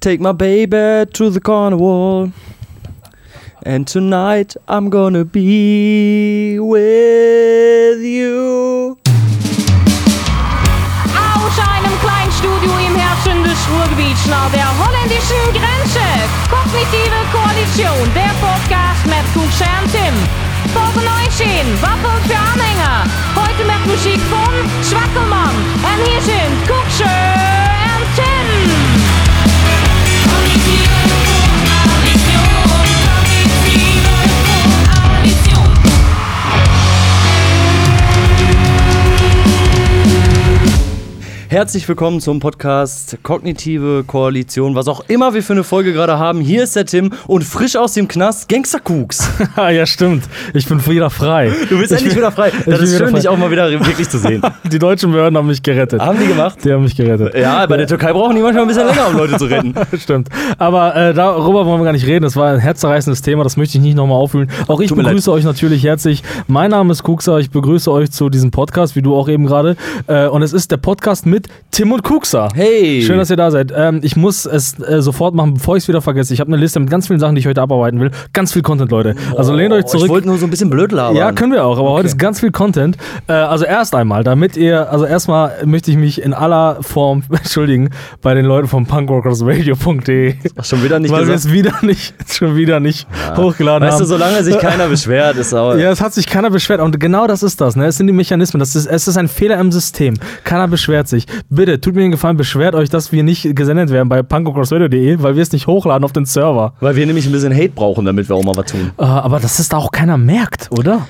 Take my baby to the carnival. And tonight I'm gonna be with you. Aus einem kleinen Studio im Herzen des Ruhrgebiets nach der holländischen Grenze. Kognitive Koalition, der Podcast mit Kuxe und Tim. Folge 19, Waffel für Anhänger. Heute mit Musik von Schwackelmann. Und hier sind Kuxe Herzlich willkommen zum Podcast Kognitive Koalition, was auch immer wir für eine Folge gerade haben. Hier ist der Tim und frisch aus dem Knast Gangsterkuks. ja, stimmt. Ich bin wieder frei. Du bist endlich wieder frei. Das ist schön, dich auch mal wieder wirklich zu sehen. Die deutschen Behörden haben mich gerettet. Haben die gemacht? Die haben mich gerettet. Ja, bei der Türkei brauchen die manchmal ein bisschen länger, um Leute zu retten. Stimmt. Aber äh, darüber wollen wir gar nicht reden. Das war ein herzzerreißendes Thema. Das möchte ich nicht nochmal auffühlen. Auch ich Tut begrüße euch natürlich herzlich. Mein Name ist Kuxa. Ich begrüße euch zu diesem Podcast, wie du auch eben gerade. Äh, und es ist der Podcast mit Tim und Kuxa. Hey! Schön, dass ihr da seid. Ähm, ich muss es äh, sofort machen, bevor ich es wieder vergesse. Ich habe eine Liste mit ganz vielen Sachen, die ich heute abarbeiten will. Ganz viel Content, Leute. Also lehnt euch Oh, zurück. Ich wollte nur so ein bisschen blöd labern. Ja, können wir auch, aber heute ist ganz viel Content. Äh, also erst einmal, damit ihr, also erstmal möchte ich mich in aller Form entschuldigen bei den Leuten vom punkrockersradio.de. Schon wieder nicht Weil wir es wieder nicht, schon wieder nicht hochgeladen Weißt du, haben. solange sich keiner beschwert, ist auch. ja, es hat sich keiner beschwert und genau das ist das. Ne? Es sind die Mechanismen. Das ist, es ist ein Fehler im System. Keiner beschwert sich. Bitte, tut mir den Gefallen, beschwert euch, dass wir nicht gesendet werden bei punkrockrocksradio.de, weil wir es nicht hochladen auf den Server. Weil wir nämlich ein bisschen Hate brauchen, damit wir auch mal was tun. Äh, aber das ist auch keiner merkt, oder?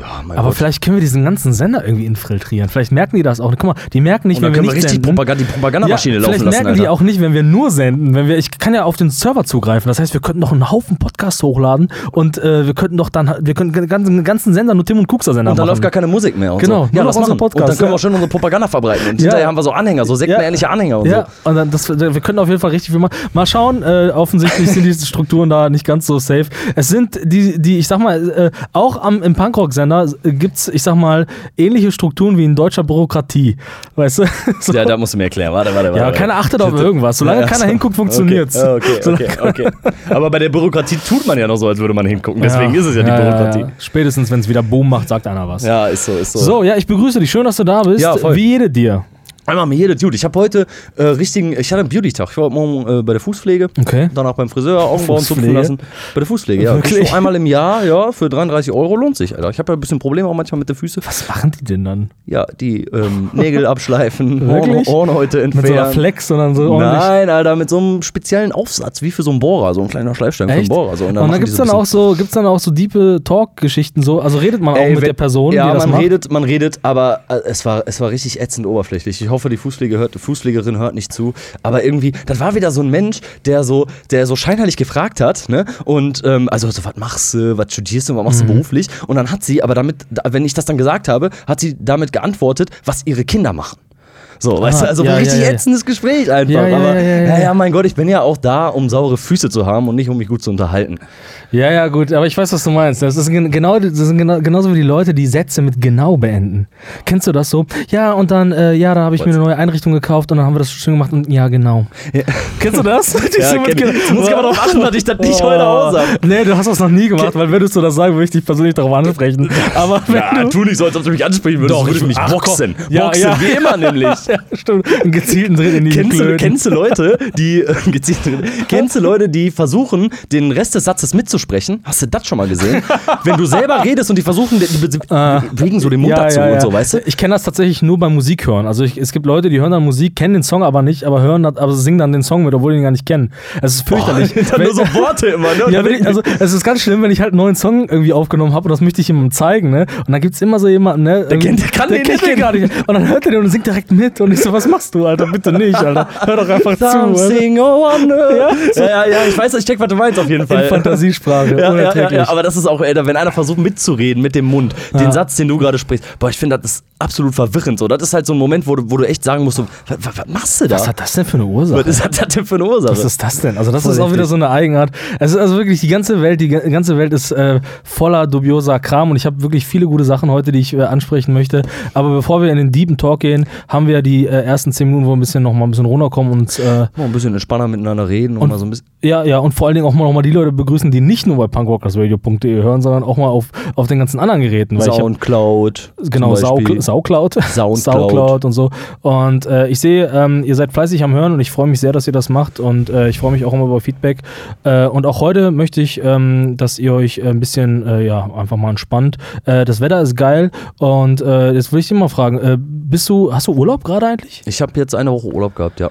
Ja, mein Aber Gott. vielleicht können wir diesen ganzen Sender irgendwie infiltrieren. Vielleicht merken die das auch. Guck mal, die merken nicht, Und wenn wir können wir nicht richtig senden. Propaganda, die Propagandamaschine ja, laufen vielleicht lassen. merken Alter. die auch nicht, wenn wir nur senden. Wenn wir, ich kann ja auf den Server zugreifen. Das heißt, wir könnten noch einen Haufen Podcasts hochladen und äh, wir könnten doch dann, wir könnten den ganzen, ganzen Sender nur Tim und Kuxer Sender Und machen. läuft gar keine Musik mehr. Und Genau, so. Ja, unsere machen. Podcasts, Und dann können wir auch schön unsere Propaganda verbreiten. Und hinterher haben wir so Anhänger, so sektenähnliche Anhänger und ja, und dann das, wir können auf jeden Fall richtig viel machen. Mal schauen, äh, offensichtlich sind diese Strukturen da nicht ganz so safe. Es sind die, die ich sag mal, äh, auch am, im Punkrock-Sender gibt es, ich sag mal, ähnliche Strukturen wie in deutscher Bürokratie. Weißt du? So. Ja, da musst du mir erklären. Warte, warte, warte. Ja, keiner achtet auf irgendwas. Solange Ja, keiner so. hinguckt, funktioniert's. Okay, okay, okay, okay. Aber bei der Bürokratie tut man ja noch so, als würde man hingucken. Deswegen ist es ja die Bürokratie. Spätestens, wenn es wieder Boom macht, sagt einer was. Ja, ist so, ist so. So, ja, ich begrüße dich. Schön, dass du da bist. Ja, voll. Wie jede dir. Einmal mir jede Dude. Ich habe heute äh, richtigen, ich hatte einen Beauty-Tag. Ich war heute Morgen äh, bei der Fußpflege. Okay. Danach beim Friseur, Augenbrauen zupfen lassen. Bei der Fußpflege, ja. Wirklich? So einmal im Jahr, ja, für 33 Euro lohnt sich, Alter. Ich habe ja ein bisschen Probleme auch manchmal mit den Füßen. Was machen die denn dann? Ja, die ähm, Nägel abschleifen, Wirklich? Horn, Hornhäute Mit so einer entfernen. Flex, sondern so ordentlich. Nein, Alter, mit so einem speziellen Aufsatz, wie für so einen Bohrer, so ein kleiner Schleifstein für einen Echt? Bohrer. So. Und, dann die gibt's so dann ein auch so, gibt's dann auch so diepe Talk-Geschichten so. Also redet man auch Ey, mit wenn- der Person, ja, die das man macht. redet, man redet, aber äh, es war, es war richtig ätzend oberflächlich. Ich hoffe, die Fußpflege hört, Fußpflegerin hört nicht zu. Aber irgendwie, das war wieder so ein Mensch, der so, der so scheinheilig gefragt hat, ne? Und ähm, also so, was machst du, was studierst du, was Mhm. machst du beruflich? Und dann hat sie, aber damit, da- wenn ich das dann gesagt habe, hat sie damit geantwortet, was ihre Kinder machen. So, weißt du, also ja, ein richtig ja, ja. ätzendes Gespräch einfach. Ja, ja, aber, ja, ja, ja. mein Gott, ich bin ja auch da, um saure Füße zu haben und nicht um mich gut zu unterhalten. Ja, ja, gut, aber ich weiß, was du meinst. Das, ist gen- genau, das sind genau, genauso wie die Leute, die Sätze mit genau beenden. Kennst du das so? Ja, und dann, äh, ja, da habe ich mir eine neue Einrichtung gekauft und dann haben wir das schön gemacht und ja, genau. Kennst du das? Ja, so mit kenn ich. genau- Jetzt muss ich aber darauf achten, dass ich das nicht Oh. heute aus habe. Nee, du hast das noch nie gemacht, weil würdest du das sagen, würde ich dich persönlich darauf ansprechen. Aber wenn Ja, du, tu nicht so, als ob du mich ansprechen würdest. Doch, würde ich ich- mich ach, boxen. Ja, boxen, ja. wie immer nämlich. ja, stimmt, einen gezielten Tritt in die Kennst du, kennst du Leute, die äh, gezielt, kennst du Leute, die versuchen, den Rest des Satzes mitzusprechen? Hast du das schon mal gesehen? Wenn du selber redest und die versuchen, die, die, die wegen so den Mund dazu und so, weißt du? Ich kenne das tatsächlich nur beim Musikhören. Also ich, es gibt Leute, die hören dann Musik, kennen den Song aber nicht, aber hören, aber singen dann den Song mit, obwohl die ihn gar nicht kennen. Es ist fürchterlich. Oh, dann nur so Worte immer, ne? Ja, ich, also es ist ganz schlimm, wenn ich halt einen neuen Song irgendwie aufgenommen habe und das möchte ich jemandem zeigen, ne? Und dann gibt es immer so jemanden, ne? Der kennt- der kann der den kennt nicht gar nicht. Und dann hört er den und singt direkt mit. Und ich so, was machst du, Alter? Bitte nicht, Alter. Hör doch einfach zu. Alter. Something wonder. Ja, ja, ja, ich weiß, ich check, was du meinst auf jeden Fall. In Fantasiesprache. Ja, ja, ja, unerträglich. ja, aber das ist auch, ey, wenn einer versucht mitzureden mit dem Mund, den Satz, den du gerade sprichst, boah, ich finde, das ist absolut verwirrend. So. Das ist halt so ein Moment, wo du, wo du echt sagen musst, so, was, was, machst du da? was hat das denn für eine Ursache? Was ist das denn für eine Ursache? Was ist das denn? Also das Voll ist auch wieder so eine Eigenart. Es ist also wirklich die ganze Welt, die ga- ganze Welt ist äh, voller dubioser Kram und ich habe wirklich viele gute Sachen heute, die ich äh, ansprechen möchte. Aber bevor wir in den deepen Talk gehen, haben wir die die äh, ersten zehn Minuten, wo wir ein bisschen noch mal ein bisschen runterkommen und äh, Mal ein bisschen entspannter miteinander reden und, Und- mal so ein bisschen. ja, ja, und vor allen Dingen auch mal noch mal die Leute begrüßen, die nicht nur bei punkrockersradio.de hören, sondern auch mal auf, auf den ganzen anderen Geräten. Ich hab, Soundcloud. Genau, Saucloud. Soundcloud. Saucloud und so. Und äh, ich sehe, ähm, ihr seid fleißig am Hören und ich freue mich sehr, dass ihr das macht und äh, ich freue mich auch immer über Feedback. Äh, und auch heute möchte ich, ähm, dass ihr euch äh, ein bisschen, äh, ja, einfach mal entspannt. Äh, das Wetter ist geil und jetzt will ich dich mal fragen, bist du, hast du Urlaub gerade eigentlich? Ich habe jetzt eine Woche Urlaub gehabt, ja.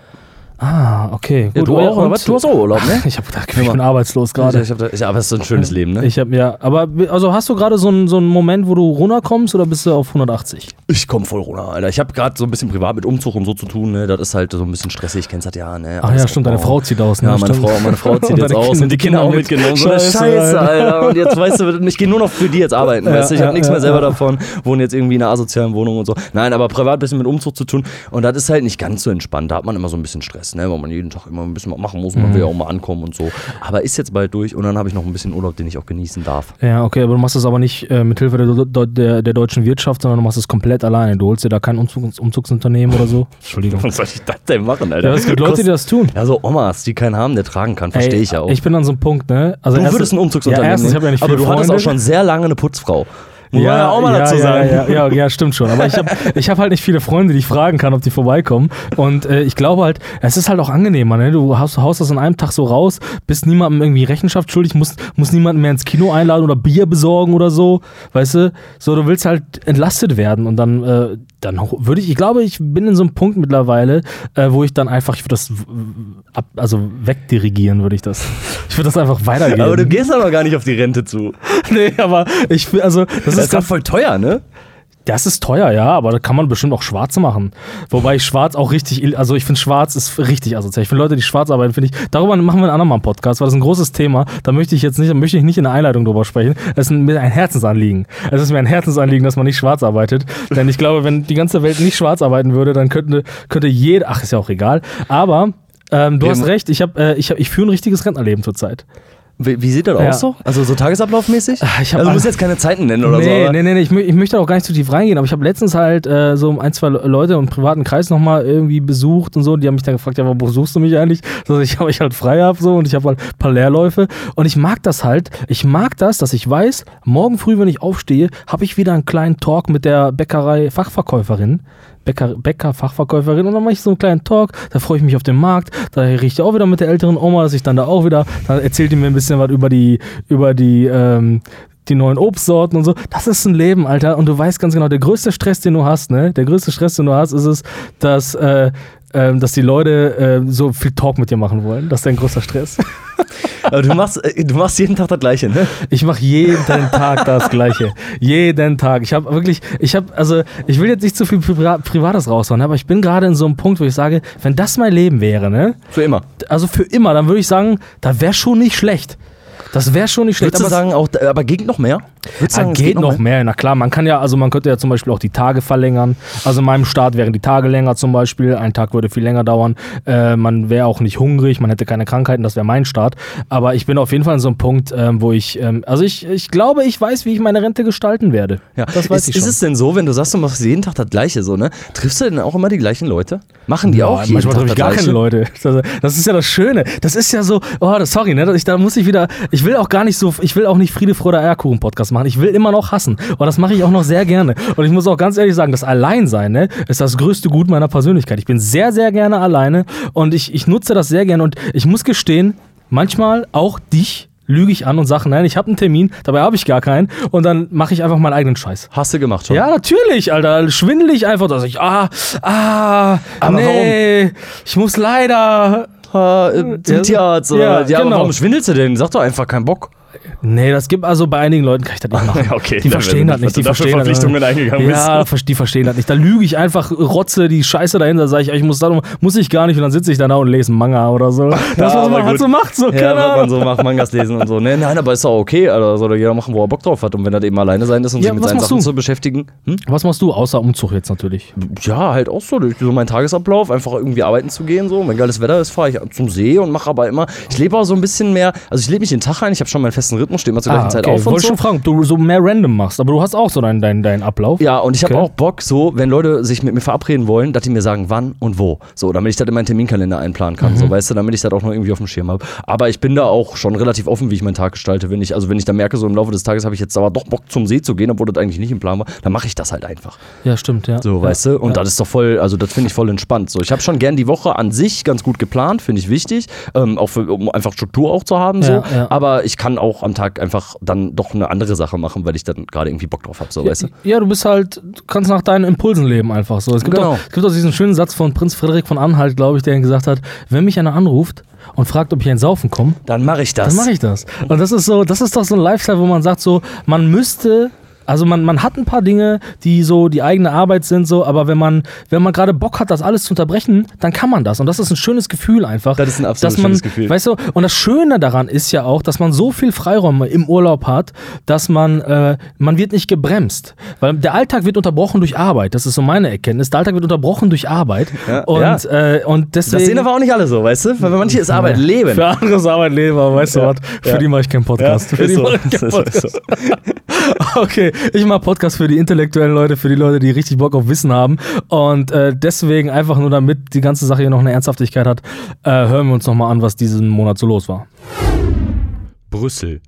Ah, okay. ja du auch, oder was? Du hast auch Urlaub, ne? Ich habe gedacht, ich bin arbeitslos gerade. Hab ja, aber es ist so ein schönes Leben, ne? Ich habe ja, aber also hast du gerade so einen so einen Moment, wo du runterkommst oder bist du auf 180? Ich komme voll runter, Alter. Ich habe gerade so ein bisschen privat mit Umzug und so zu tun, ne? Das ist halt so ein bisschen stressig. Kennst das ja, ne? Ach ja, stimmt, deine aufbauen. Frau zieht aus, ne? Ja, meine. Frau, meine Frau zieht jetzt aus und die Kinder auch mitgenommen. So eine Scheiße, Scheiße, Alter. Und jetzt weißt du, ich gehe nur noch für die jetzt arbeiten, weißt du? Ich habe nichts mehr selber davon, wohne jetzt irgendwie in einer asozialen Wohnung und so. Nein, aber privat ein bisschen mit Umzug zu tun. Und das ist halt nicht ganz so entspannt. Da hat man immer so ein bisschen Stress, ne? Weil man jeden Tag immer ein bisschen was machen muss man Mhm. will ja auch mal ankommen und so. Aber ist jetzt bald durch und dann habe ich noch ein bisschen Urlaub, den ich auch genießen darf. Ja, okay, aber du machst das aber nicht äh, mit Hilfe der, der, der, der deutschen Wirtschaft, sondern du machst es komplett alleine. Du holst dir da kein Umzug, Umzugsunternehmen oder so. Entschuldigung. Was soll ich das denn machen, Alter? Ja, es gibt Leute, die das tun. Ja, so Omas, die keinen haben, der tragen kann, verstehe ich ja auch. Ich bin an so einem Punkt, ne? Also du erstens- würdest ein Umzugsunternehmen Ja, erstens, ich ja nicht aber du hattest Freunde. auch schon sehr lange eine Putzfrau. Muss man ja auch mal ja, dazu ja, sagen. Ja, ja, ja, stimmt schon. Aber ich habe ich hab halt nicht viele Freunde, die ich fragen kann, ob die vorbeikommen. Und äh, ich glaube halt, es ist halt auch angenehmer. Ne? Du haust, haust das an einem Tag so raus, bist niemandem irgendwie Rechenschaft schuldig, musst, musst niemanden mehr ins Kino einladen oder Bier besorgen oder so. Weißt du? So, du willst halt entlastet werden. Und dann, äh, dann würde ich, ich glaube, ich bin in so einem Punkt mittlerweile, äh, wo ich dann einfach, ich würde das ab, also wegdirigieren, würde ich das. Ich würde das einfach weitergeben. Aber du gehst aber gar nicht auf die Rente zu. nee, aber ich, also, das, Das ist doch voll teuer, ne? Das ist teuer, ja, aber da kann man bestimmt auch schwarz machen. Wobei ich schwarz auch richtig, also ich finde schwarz ist richtig asozial. Ich finde Leute, die schwarz arbeiten, finde ich, darüber machen wir einen anderen Mal einen Podcast, weil das ist ein großes Thema. Da möchte ich jetzt nicht, da möchte ich nicht in der Einleitung drüber sprechen. Es ist mir ein Herzensanliegen. Es ist mir ein Herzensanliegen, dass man nicht schwarz arbeitet. Denn ich glaube, wenn die ganze Welt nicht schwarz arbeiten würde, dann könnte, könnte jeder, ach, ist ja auch egal. Aber ähm, du Wir hast recht, ich, hab, äh, ich, hab, ich führe ein richtiges Rentnerleben zurzeit. Wie, wie sieht das Ja. aus so? Also so tagesablaufmäßig? ich hab also du musst jetzt keine Zeiten nennen oder so. nee, aber- nee, nee, nee, ich, ich möchte auch gar nicht zu tief reingehen, aber ich habe letztens halt äh, so ein, zwei Le- Leute im privaten Kreis nochmal irgendwie besucht und so. Die haben mich dann gefragt, ja, wo suchst du mich eigentlich? So, ich habe ich halt frei hab so und ich habe halt ein paar Leerläufe. Und ich mag das halt. Ich mag das, dass ich weiß, morgen früh, wenn ich aufstehe, habe ich wieder einen kleinen Talk mit der Bäckerei-Fachverkäuferin. Bäcker, Bäcker-Fachverkäuferin und dann mache ich so einen kleinen Talk, da freue ich mich auf den Markt, da rieche ich auch wieder mit der älteren Oma, dass ich dann da auch wieder, dann erzählt die mir ein bisschen was über die, über die, ähm, die neuen Obstsorten und so. Das ist ein Leben, Alter. Und du weißt ganz genau, der größte Stress, den du hast, ne? Der größte Stress, den du hast, ist es, dass, äh, ähm, dass die Leute äh, so viel Talk mit dir machen wollen. Das ist dein größter Stress. Aber du machst, äh, du machst jeden Tag das Gleiche, ne? Ich mache jeden Tag das Gleiche. Jeden Tag. Ich habe wirklich, ich habe, also ich will jetzt nicht zu viel Priva Privates raushauen, aber ich bin gerade in so einem Punkt, wo ich sage, wenn das mein Leben wäre, ne? Für immer. Also für immer, dann würde ich sagen, da wäre schon nicht schlecht. Das wäre schon nicht schlecht. Würdest aber sagen, auch, aber geht noch mehr? Ah, sagen, es geht noch mehr. Na klar, man kann ja, also man könnte ja zum Beispiel auch die Tage verlängern. Also in meinem Start wären die Tage länger zum Beispiel. Ein Tag würde viel länger dauern. Äh, man wäre auch nicht hungrig, man hätte keine Krankheiten, das wäre mein Start. Aber ich bin auf jeden Fall an so einem Punkt, ähm, wo ich, ähm, also ich, ich glaube, ich weiß, wie ich meine Rente gestalten werde. Ja. Das weiß ist, ich ist schon. es denn so, wenn du sagst, du machst jeden Tag das Gleiche so, ne? Triffst du denn auch immer die gleichen Leute? Machen die Ja, auch jeden manchmal Tag treffe ich gar keine Leute. Das, ist ja das Schöne. Das ist ja so, oh, das, sorry, ne? Ich, da muss ich wieder, ich will auch gar nicht so, ich will auch nicht Friede, Freude, Eierkuchen-Podcast machen. Ich will immer noch hassen. Und das mache ich auch noch sehr gerne. Und ich muss auch ganz ehrlich sagen, das Alleinsein, ne, ist das größte Gut meiner Persönlichkeit. Ich bin sehr, sehr gerne alleine und ich, ich nutze das sehr gerne. Und ich muss gestehen, manchmal auch dich lüge ich an und sage, nein, ich habe einen Termin, dabei habe ich gar keinen. Und dann mache ich einfach meinen eigenen Scheiß. Hast du gemacht schon? Ja, natürlich, Alter. Schwindel ich einfach, dass ich, ah, ah, Aber nee, ich muss leider. Äh, zum Tierarzt oder ja, ja, genau. warum schwindelst du denn? Sag doch einfach keinen Bock. Nee, das gibt also bei einigen Leuten kann ich das nicht machen. Ja, okay, die verstehen das nicht. Die verstehen das Verpflichtungen eingegangen Ja, die verstehen das nicht. Da lüge ich einfach, rotze die Scheiße dahinter, sage ich, ich muss da muss ich gar nicht und dann sitze ich da und lese einen Manga oder so. Das, was aber man halt so macht, so, Ja, keine was man so macht, Mangas lesen und so. Nee, nein, aber ist doch okay. Also soll jeder machen, wo er Bock drauf hat. Und wenn er eben alleine sein ist und Ja, sich mit was seinen Sachen du? zu beschäftigen. Hm? Was machst du, außer Umzug jetzt natürlich? Ja, halt auch so. So meinen Tagesablauf, einfach irgendwie arbeiten zu gehen. So. Wenn geiles Wetter ist, fahre ich zum See und mache aber immer. Ich lebe auch so ein bisschen mehr. Also ich lebe mich den Tag ein. Ich habe schon mein festes festen Rhythmus, stehen wir zur gleichen Ah, Zeit okay. auf und Wollte so. schon fragen, ob du so mehr random machst, aber du hast auch so deinen, deinen, deinen Ablauf. Ja, und ich habe Okay. auch Bock, so, wenn Leute sich mit mir verabreden wollen, dass die mir sagen, wann und wo. So, damit ich das in meinen Terminkalender einplanen kann. Mhm. So, weißt du, damit ich das auch noch irgendwie auf dem Schirm habe. Aber ich bin da auch schon relativ offen, wie ich meinen Tag gestalte. Wenn ich, also wenn ich da merke, so im Laufe des Tages habe ich jetzt aber doch Bock zum See zu gehen, obwohl das eigentlich nicht im Plan war, dann mache ich das halt einfach. Ja, stimmt, ja. So, ja. weißt du? Und ja. das ist doch voll, also das finde ich voll entspannt. So, ich habe schon gern die Woche an sich ganz gut geplant, finde ich wichtig. Ähm, auch für, um einfach Struktur auch zu haben. So. Ja, ja. Aber ich kann auch am Tag einfach dann doch eine andere Sache machen, weil ich dann gerade irgendwie Bock drauf habe. So, weißt du? Ja, du bist halt, du kannst nach deinen Impulsen leben einfach so. Es gibt, Genau. auch, es gibt auch diesen schönen Satz von Prinz Friedrich von Anhalt, glaube ich, der gesagt hat, wenn mich einer anruft und fragt, ob ich ein Saufen komme, Dann mache ich das. dann mache ich das. Und das ist so, das ist doch so ein Lifestyle, wo man sagt so, man müsste also man, man hat ein paar Dinge, die so die eigene Arbeit sind, so, aber wenn man, wenn man gerade Bock hat, das alles zu unterbrechen, dann kann man das. Und das ist ein schönes Gefühl einfach. Das ist ein absolut man, schönes Gefühl. Weißt du, und das Schöne daran ist ja auch, dass man so viel Freiraum im Urlaub hat, dass man, äh, man wird nicht gebremst. Weil der Alltag wird unterbrochen durch Arbeit. Das ist so meine Erkenntnis. Der Alltag wird unterbrochen durch Arbeit. Ja, und, ja. Äh, und deswegen. Das sehen aber auch nicht alle so, weißt du? Weil manche ist Arbeit leben. Für andere ist Arbeit leben, aber weißt du Ja. was? Für die mache ich keinen Podcast. Für die so. mache ich keinen Podcast. okay, ich mache Podcast für die intellektuellen Leute, für die Leute, die richtig Bock auf Wissen haben. Und äh, deswegen einfach nur damit die ganze Sache hier noch eine Ernsthaftigkeit hat, äh, hören wir uns nochmal an, was diesen Monat so los war. Brüssel.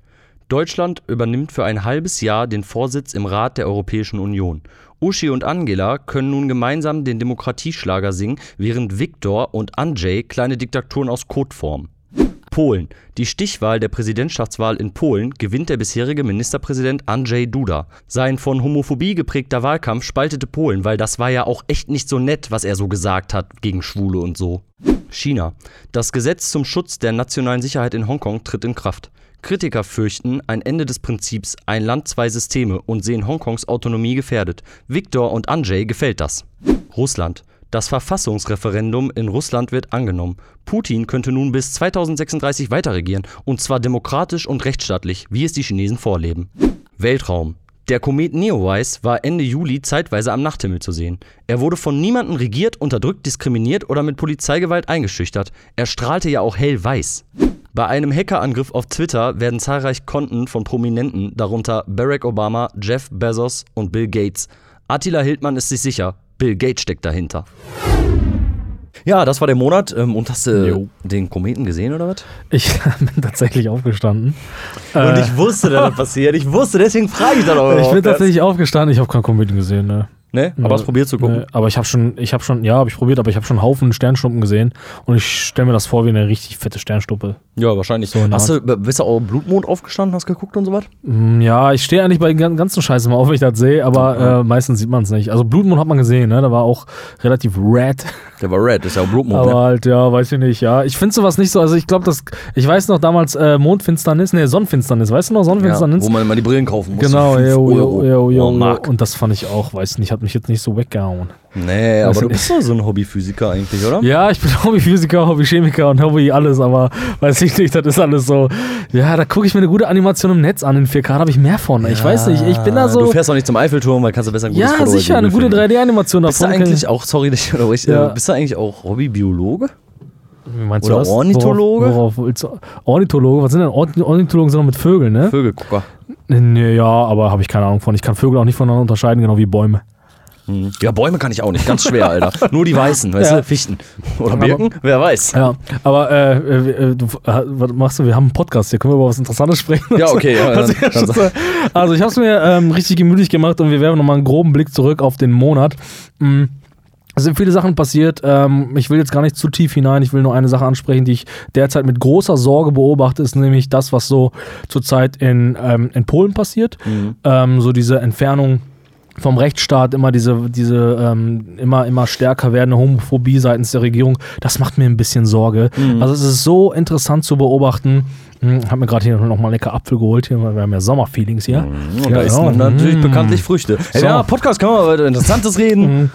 Deutschland übernimmt für ein halbes Jahr den Vorsitz im Rat der Europäischen Union. Uschi und Angela können nun gemeinsam den Demokratieschlager singen, während Viktor und Andrzej kleine Diktaturen aus Code formen. Polen. Die Stichwahl der Präsidentschaftswahl in Polen gewinnt der bisherige Ministerpräsident Andrzej Duda. Sein von Homophobie geprägter Wahlkampf spaltete Polen, weil das war ja auch echt nicht so nett, was er so gesagt hat gegen Schwule und so. China. Das Gesetz zum Schutz der nationalen Sicherheit in Hongkong tritt in Kraft. Kritiker fürchten ein Ende des Prinzips ein Land, zwei Systeme und sehen Hongkongs Autonomie gefährdet. Viktor und Andrzej gefällt das. Russland. Das Verfassungsreferendum in Russland wird angenommen. Putin könnte nun bis 2036 weiter regieren, und zwar demokratisch und rechtsstaatlich, wie es die Chinesen vorleben. Weltraum. Der Komet Neowise war Ende Juli zeitweise am Nachthimmel zu sehen. Er wurde von niemandem regiert, unterdrückt, diskriminiert oder mit Polizeigewalt eingeschüchtert. Er strahlte ja auch hellweiß. Bei einem Hackerangriff auf Twitter werden zahlreich Konten von Prominenten, darunter Barack Obama, Jeff Bezos und Bill Gates. Attila Hildmann ist sich sicher, Bill Gates steckt dahinter. Ja, das war der Monat. Ähm, und hast du Jo. den Kometen gesehen oder was? Ich bin tatsächlich aufgestanden. Und Äh, ich wusste, dass das passiert. Ich wusste, deswegen frage ich dann auch. ich bin tatsächlich aufgestanden. Ich habe keinen Kometen gesehen, ne? Ne? Aber hast probiert zu gucken. Nee, aber ich habe schon, ich habe schon, ja, habe ich probiert, aber ich habe schon einen Haufen Sternschnuppen gesehen und ich stelle mir das vor wie eine richtig fette Sternschnuppe. Ja, wahrscheinlich. So hast du, bist du auch Blutmond aufgestanden, hast geguckt und so was? Mm, Ja, ich stehe eigentlich bei den gan- ganzen Scheiße mal auf, wenn ich das sehe, aber äh, meistens sieht man es nicht. Also Blutmond hat man gesehen, ne? Da war auch relativ red. Der war red, ist ja auch Blutmond. Aber ne? halt, ja, weiß ich nicht, ja. Ich finde sowas nicht so, also ich glaube, das, ich weiß noch damals äh, Mondfinsternis, ne, Sonnenfinsternis, weißt du noch, Ja, Sonnenfinsternis? wo man mal die Brillen kaufen muss. genau, Euro. jo, jo, Oh, jo. Mark. Und das fand ich auch, weiß nicht, hat mich jetzt nicht so weggehauen. Nee, aber du bist doch so ein Hobbyphysiker eigentlich, oder? Ja, ich bin Hobbyphysiker, Hobbychemiker und Hobby alles, aber weiß ich nicht, das ist alles so. Ja, da gucke ich mir eine gute Animation im Netz an in 4K, da habe ich mehr von. ich weiß nicht, ich bin da so. Du fährst auch nicht zum Eiffelturm, weil kannst du besser ein gutes ja, Foto sicher, eine gute 3D-Animation Bist du davon. eigentlich auch, sorry, dass ich unterbreche, Ja. äh, bist du eigentlich auch Hobbybiologe? Wie meinst oder du das? Ornithologe? Worauf, worauf? Ornithologe? Was sind denn Orn- Ornithologen? Sind doch mit Vögeln, ne? Vögelgucker. Nee, ja, aber habe ich keine Ahnung von. Ich kann Vögel auch nicht voneinander unterscheiden, genau wie Bäume. Hm. Ja, Bäume kann ich auch nicht, ganz schwer, Alter. Nur die weißen, weißt Ja. du, Fichten. Oder Aber- Birken, wer weiß. Ja, aber äh, äh, du, äh, was machst du? Wir haben einen Podcast hier. Können wir über was Interessantes sprechen? Ja, okay, ja, Also, dann- also ich habe es mir ähm, richtig gemütlich gemacht und wir werfen nochmal einen groben Blick zurück auf den Monat. Mm, Es sind viele Sachen passiert. Ähm, ich will jetzt gar nicht zu tief hinein. Ich will nur eine Sache ansprechen, die ich derzeit mit großer Sorge beobachte, ist nämlich das, was so zurzeit in, ähm, in Polen passiert. Ähm, so diese Entfernung vom Rechtsstaat, immer diese, diese ähm, immer, immer stärker werdende Homophobie seitens der Regierung, das macht mir ein bisschen Sorge. Also es ist so interessant zu beobachten. Hm, hab mir gerade hier nochmal lecker Apfel geholt, hier, wir haben ja Sommerfeelings hier. Und da isst man natürlich Mm. bekanntlich Früchte. Hey, So. Ja, Podcast kann man über Interessantes reden.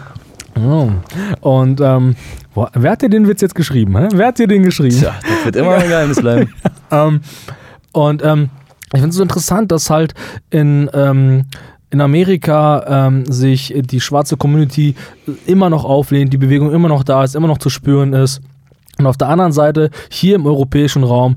Oh. Und ähm, wo, wer hat dir den Witz jetzt geschrieben? Hä? Wer hat dir den geschrieben? Tja, das wird immer ein Geheimnis bleiben. Ähm, und ähm, ich finde es so interessant, dass halt in, ähm, in Amerika ähm, sich die schwarze Community immer noch auflehnt, die Bewegung immer noch da ist, immer noch zu spüren ist. Und auf der anderen Seite, hier im europäischen Raum,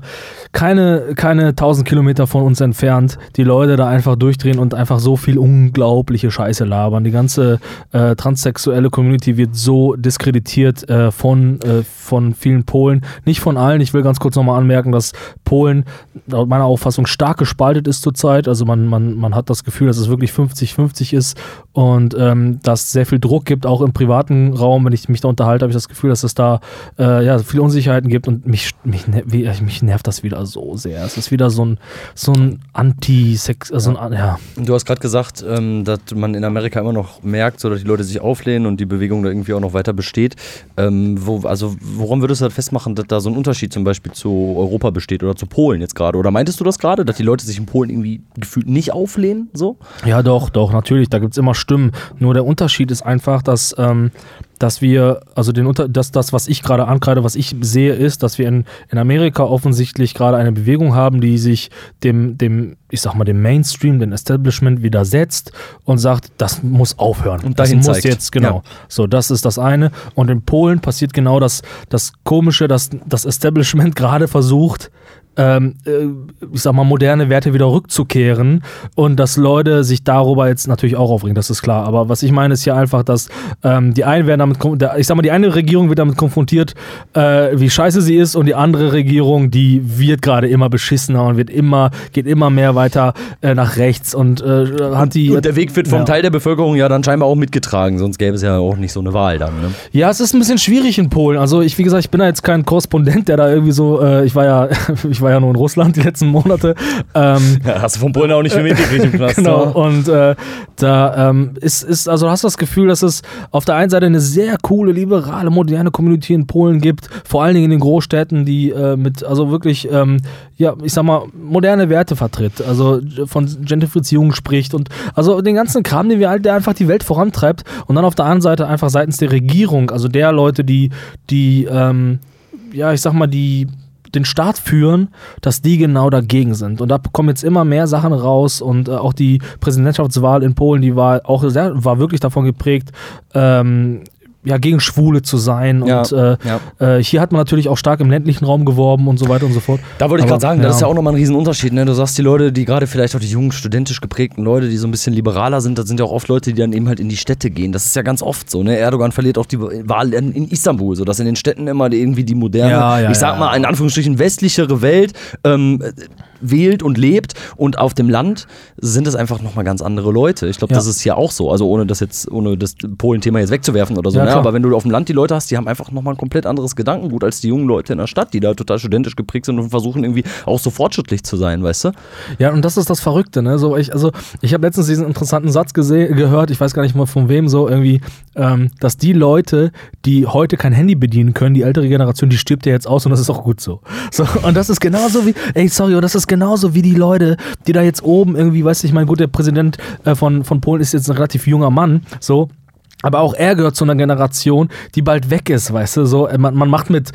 keine, keine 1000 Kilometer von uns entfernt, die Leute da einfach durchdrehen und einfach so viel unglaubliche Scheiße labern. Die ganze äh, transsexuelle Community wird so diskreditiert äh, von, äh, von vielen Polen. Nicht von allen. Ich will ganz kurz nochmal anmerken, dass Polen laut meiner Auffassung stark gespaltet ist zurzeit. Also man, man, man hat das Gefühl, dass es wirklich 50-50 ist und ähm, dass sehr viel Druck gibt, auch im privaten Raum. Wenn ich mich da unterhalte, habe ich das Gefühl, dass es da äh, ja, viele Unsicherheiten gibt und mich, mich, ner- wie- mich nervt das wieder so sehr. Es ist wieder so ein, so ein Anti-Sex, also ein, ja. Du hast gerade gesagt, ähm, dass man in Amerika immer noch merkt, so dass die Leute sich auflehnen und die Bewegung da irgendwie auch noch weiter besteht. Ähm, wo, also woran würdest du das festmachen, dass da so ein Unterschied zum Beispiel zu Europa besteht oder zu Polen jetzt gerade? Oder meintest du das gerade, dass die Leute sich in Polen irgendwie gefühlt nicht auflehnen? So? Ja, doch, doch, natürlich. Da gibt es immer Stimmen. Nur der Unterschied ist einfach, dass, ähm, dass wir, also den Unter dass das, was ich gerade ankreide, was ich sehe, ist, dass wir in, in Amerika offensichtlich gerade eine Bewegung haben, die sich dem, dem, ich sag mal, dem Mainstream, dem Establishment widersetzt und sagt, das muss aufhören. Und das dahin muss zeigt. jetzt, genau. Ja. So, das ist das eine. Und in Polen passiert genau das, das Komische, dass das Establishment gerade versucht, ähm, äh, ich sag mal, moderne Werte wieder rückzukehren und dass Leute sich darüber jetzt natürlich auch aufregen, das ist klar. Aber was ich meine, ist ja einfach, dass ähm, die einen werden damit, ich sag mal, die eine Regierung wird damit konfrontiert, äh, wie scheiße sie ist und die andere Regierung, die wird gerade immer beschissener und wird immer, geht immer mehr weiter äh, nach rechts und äh, hat die. Und der Weg wird vom Ja. Teil der Bevölkerung ja dann scheinbar auch mitgetragen, sonst gäbe es ja auch nicht so eine Wahl dann. Ne? Ja, es ist ein bisschen schwierig in Polen. Also ich, wie gesagt, ich bin da jetzt kein Korrespondent, der da irgendwie so, äh, ich war ja, ich war ja nur in Russland die letzten Monate. Ähm, Ja, hast du von Polen auch nicht viel mitgekriegt im Knast. genau. ne? Und äh, da ähm, ist, ist, also hast du das Gefühl, dass es auf der einen Seite eine sehr coole, liberale, moderne Community in Polen gibt, vor allen Dingen in den Großstädten, die äh, mit, also wirklich, ähm, ja, ich sag mal, moderne Werte vertritt, also von Gentrifizierung spricht und also den ganzen Kram, den wir halt, der einfach die Welt vorantreibt und dann auf der anderen Seite einfach seitens der Regierung, also der Leute, die, die, ähm, ja, ich sag mal, die den Staat führen, dass die genau dagegen sind. Und da kommen jetzt immer mehr Sachen raus und äh, auch die Präsidentschaftswahl in Polen, die war auch sehr, war wirklich davon geprägt, ähm, ja, gegen Schwule zu sein. Ja, Und äh, ja. äh, hier hat man natürlich auch stark im ländlichen Raum geworben und so weiter und so fort. Da wollte ich gerade sagen, ja. das ist ja auch nochmal ein Riesenunterschied. Ne? Du sagst, die Leute, die gerade vielleicht auch die jungen, studentisch geprägten Leute, die so ein bisschen liberaler sind, das sind ja auch oft Leute, die dann eben halt in die Städte gehen. Das ist ja ganz oft so. Ne? Erdogan verliert auch die Wahl in, in Istanbul, sodass in den Städten immer irgendwie die moderne, ich sag mal, in Anführungsstrichen westlichere Welt ähm, äh, wählt und lebt. Und auf dem Land sind es einfach nochmal ganz andere Leute. Ich glaube, Ja. das ist hier auch so. Also ohne das jetzt, ohne das Polen-Thema jetzt wegzuwerfen oder so. Ja, ne? Aber wenn du auf dem Land die Leute hast, die haben einfach nochmal ein komplett anderes Gedankengut als die jungen Leute in der Stadt, die da total studentisch geprägt sind und versuchen irgendwie auch so fortschrittlich zu sein, weißt du? Ja, und das ist das Verrückte, ne? So, ich, also, ich habe letztens diesen interessanten Satz gehört, ich weiß gar nicht mal von wem, so irgendwie, ähm, dass die Leute, die heute kein Handy bedienen können, die ältere Generation, die stirbt ja jetzt aus und das ist auch gut so. so und das ist genauso wie, ey, sorry, und das ist genauso wie die Leute, die da jetzt oben irgendwie, weißt du, ich meine, gut, der Präsident äh, von, von Polen ist jetzt ein relativ junger Mann, so. Aber auch er gehört zu einer Generation, die bald weg ist, weißt du, so, äh, man, man macht mit,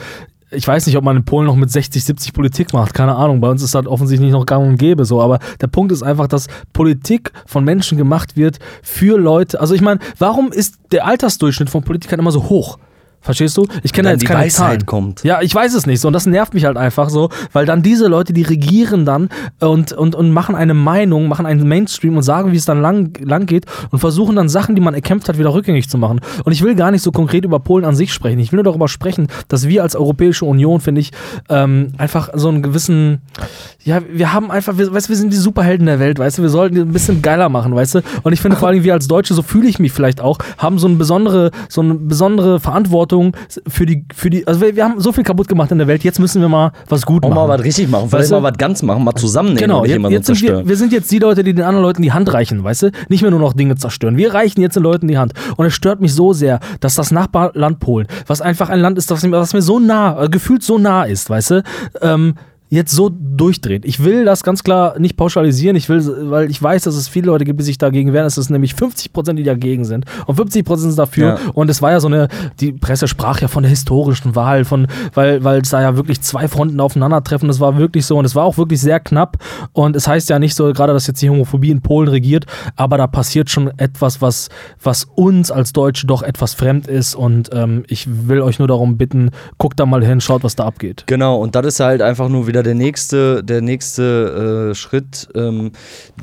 ich weiß nicht, ob man in Polen noch mit 60, 70 Politik macht, keine Ahnung. Bei uns ist das offensichtlich noch gang und gäbe so. Aber der Punkt ist einfach, dass Politik von Menschen gemacht wird für Leute. Also ich meine, warum ist der Altersdurchschnitt von Politikern immer so hoch? Verstehst du? Ich kenne da jetzt die keine Weisheit Zahlen. kommt. Ja, ich weiß es nicht so und das nervt mich halt einfach so, weil dann diese Leute, die regieren dann und, und, und machen eine Meinung, machen einen Mainstream und sagen, wie es dann lang, lang geht und versuchen dann Sachen, die man erkämpft hat, wieder rückgängig zu machen. Und ich will gar nicht so konkret über Polen an sich sprechen. Ich will nur darüber sprechen, dass wir als Europäische Union, finde ich, ähm, einfach so einen gewissen, ja, wir haben einfach, wir, weißt du, wir sind die Superhelden der Welt, weißt du, wir sollten die ein bisschen geiler machen, weißt du. Und ich finde vor allem, wir als Deutsche, so fühle ich mich vielleicht auch, haben so eine besondere, so eine besondere Verantwortung für die, für die, also wir, wir haben so viel kaputt gemacht in der Welt, jetzt müssen wir mal was gut Auch machen. mal was richtig machen, vielleicht Weißt du? mal was ganz machen, mal zusammennehmen Genau, und jetzt, jetzt sind wir, wir sind jetzt die Leute, die den anderen Leuten die Hand reichen, weißt du? Nicht mehr nur noch Dinge zerstören. Wir reichen jetzt den Leuten die Hand. Und es stört mich so sehr, dass das Nachbarland Polen, was einfach ein Land ist, das, mir- was mir so nah, äh, gefühlt so nah ist, weißt du, ähm, jetzt so durchdreht. Ich will das ganz klar nicht pauschalisieren, ich will, weil ich weiß, dass es viele Leute gibt, die sich dagegen wehren. Es ist nämlich 50%, die dagegen sind und 50% sind dafür. Ja. Und es war ja so eine, die Presse sprach ja von der historischen Wahl, von, weil, weil es da ja wirklich zwei Fronten aufeinandertreffen. Das war wirklich so und es war auch wirklich sehr knapp. Und es heißt ja nicht so, gerade dass jetzt die Homophobie in Polen regiert, aber da passiert schon etwas, was, was uns als Deutsche doch etwas fremd ist. Und ähm, ich will euch nur darum bitten, guckt da mal hin, schaut, was da abgeht. Genau, und das ist halt einfach nur wieder wieder der nächste, der nächste äh, Schritt, ähm,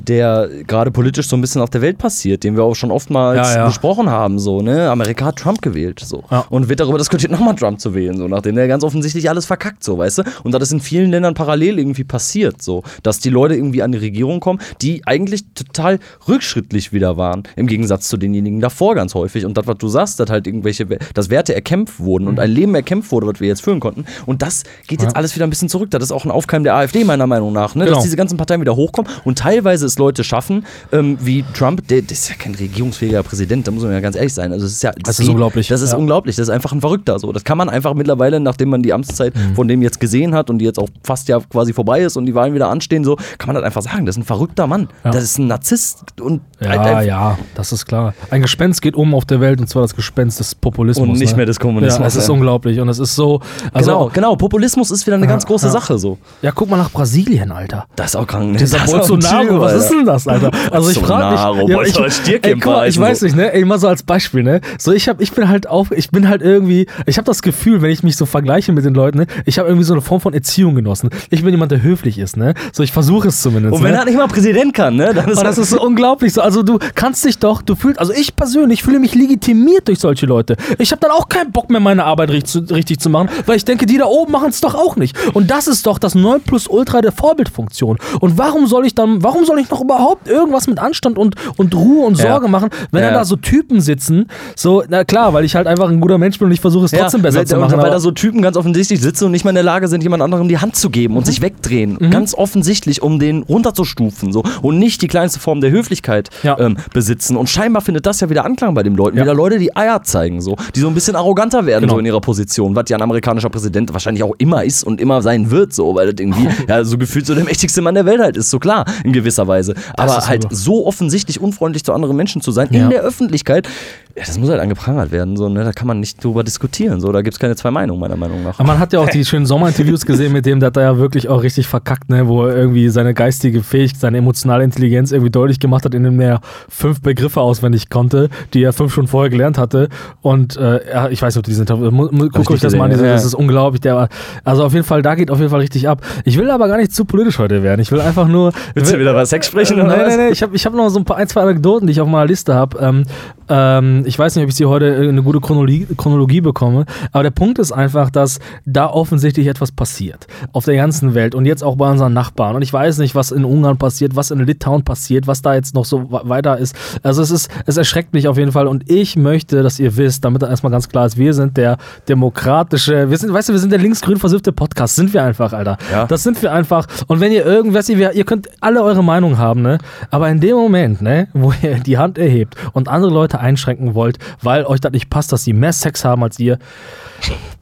der gerade politisch so ein bisschen auf der Welt passiert, den wir auch schon oftmals Ja, ja. besprochen haben. So, ne? Amerika hat Trump gewählt so. Ja. und wird darüber diskutiert, nochmal Trump zu wählen, so, nachdem der ganz offensichtlich alles verkackt, so, weißt du? Und das ist in vielen Ländern parallel irgendwie passiert, so, dass die Leute irgendwie an die Regierung kommen, die eigentlich total rückschrittlich wieder waren, im Gegensatz zu denjenigen davor ganz häufig. Und das, was du sagst, dass halt irgendwelche, dass Werte erkämpft wurden und ein Leben erkämpft wurde, was wir jetzt führen konnten. Und das geht jetzt alles wieder ein bisschen zurück. Das ist auch ein Aufkeimen der AfD, meiner Meinung nach, ne? Genau. dass diese ganzen Parteien wieder hochkommen und teilweise es Leute schaffen, ähm, wie Trump, der, der ist ja kein regierungsfähiger Präsident, da muss man ja ganz ehrlich sein. Also, es ist ja, Das ist unglaublich. Das ist Ja. unglaublich. Das ist einfach ein Verrückter. So. Das kann man einfach mittlerweile, nachdem man die Amtszeit Mhm. von dem jetzt gesehen hat und die jetzt auch fast ja quasi vorbei ist und die Wahlen wieder anstehen, so, kann man das einfach sagen. Das ist ein verrückter Mann. Ja. Das ist ein Narzisst und Ja, halt- ja, das ist klar. Ein Gespenst geht um auf der Welt und zwar das Gespenst des Populismus. Und nicht ne? mehr des Kommunismus, Ja, es ist unglaublich und es ist so. Also, genau, genau. Populismus ist wieder eine ganz große. Sache. So. Ja, guck mal nach Brasilien, Alter. Das ist auch krank. Ne? Dieser Das Bolsonaro, was ist denn das, Alter? Also ich frage mich, ja, ich, Stierkämpfer ey, guck mal, ich heißen weiß nicht, ne? Ey, mal so als Beispiel, ne? So ich hab, ich bin halt auf, ich bin halt irgendwie, ich habe das Gefühl, wenn ich mich so vergleiche mit den Leuten, ne? Ich habe irgendwie so eine Form von Erziehung genossen. Ich bin jemand, der höflich ist, ne? So ich versuche es zumindest. Und wenn ne? er nicht mal Präsident kann, ne? Dann ist Aber das ist so unglaublich so. Also du kannst dich doch, du fühlst, also ich persönlich fühle mich legitimiert durch solche Leute. Ich habe dann auch keinen Bock mehr, meine Arbeit richtig zu, richtig zu machen, weil ich denke, die da oben machen es doch auch nicht. Und das ist doch das 9 plus Ultra der Vorbildfunktion. Und warum soll ich dann, warum soll ich noch überhaupt irgendwas mit Anstand und, und Ruhe und Ja. Sorge machen, wenn Ja. dann da so Typen sitzen? So, na klar, weil ich halt einfach ein guter Mensch bin und ich versuche es trotzdem besser weil, zu machen. Weil da so Typen ganz offensichtlich sitzen und nicht mal in der Lage sind, jemand anderem die Hand zu geben Mhm. und sich wegdrehen. Ganz offensichtlich, um den runterzustufen. So. Und nicht die kleinste Form der Höflichkeit Ja. ähm, besitzen. Und scheinbar findet das ja wieder Anklang bei den Leuten. Ja. Wieder Leute, die Eier zeigen, so. die so ein bisschen arroganter werden Genau. so in ihrer Position, was ja ein amerikanischer Präsident wahrscheinlich auch immer ist und immer sein wird, so, weil das irgendwie ja, so gefühlt so der mächtigste Mann der Welt halt ist, so klar, in gewisser Weise. Aber halt so. so offensichtlich unfreundlich zu anderen Menschen zu sein, Ja. in der Öffentlichkeit, ja, das muss halt angeprangert werden, so, ne? da kann man nicht drüber diskutieren, so. da gibt es keine zwei Meinungen, meiner Meinung nach. Aber man hat ja auch die schönen Sommerinterviews gesehen mit dem, der hat da ja wirklich auch richtig verkackt, ne, wo er irgendwie seine geistige Fähigkeit, seine emotionale Intelligenz irgendwie deutlich gemacht hat, indem er fünf Begriffe auswendig konnte, die er fünf schon vorher gelernt hatte. Und äh, ich weiß nicht, ob die sind. Guckt euch das mal an, diese- ja. das ist unglaublich. Der also auf jeden Fall, da geht auf jeden Fall richtig ab. Ich will aber gar nicht zu politisch heute werden. Ich will einfach nur. Willst du wieder über Sex sprechen, Äh, oder Nein, nein, nein. Ich habe ich hab noch so ein paar, ein, zwei Anekdoten, die ich auf meiner Liste habe. Ähm, ähm, ich weiß nicht, ob ich sie heute in eine gute Chronologie, Chronologie bekomme, aber der Punkt ist einfach, dass da offensichtlich etwas passiert. Auf der ganzen Welt und jetzt auch bei unseren Nachbarn. Und ich weiß nicht, was in Ungarn passiert, was in Litauen passiert, was da jetzt noch so weiter ist. Also es ist, es erschreckt mich auf jeden Fall und ich möchte, dass ihr wisst, damit das erstmal ganz klar ist, wir sind der demokratische, wir sind, weißt du, wir sind der linksgrün versiffte Podcast, sind wir einfach, Alter. Ja. Das sind wir einfach. Und wenn ihr irgendwas, ihr, ihr könnt alle eure Meinung haben, ne? Aber in dem Moment, ne, wo ihr die Hand erhebt und andere Leute einschränken wollt, weil euch das nicht passt, dass sie mehr Sex haben als ihr,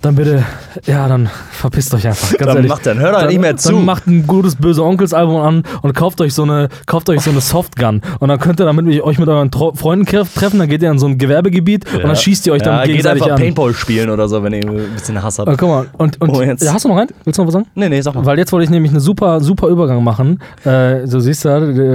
dann bitte, ja, dann verpisst euch einfach. Ganz Dann ehrlich. macht- dann hört Dann- nicht mehr zu. Dann macht ein gutes böse Onkels Album an und kauft euch so eine, kauft euch so eine Softgun und dann könnt ihr damit mit euch mit euren Tro Freunden treff- treffen. Dann geht ihr in so ein Gewerbegebiet und dann schießt ihr euch dann ja, geht gegenseitig einfach an. Paintball spielen oder so, wenn ihr ein bisschen Hass habt. Ah, guck mal, und, und Oh, ja, hast du noch einen? Willst du noch was sagen? Nee, nee, sag mal. Weil jetzt wollte ich nämlich einen super, super Übergang machen. Äh, so siehst du,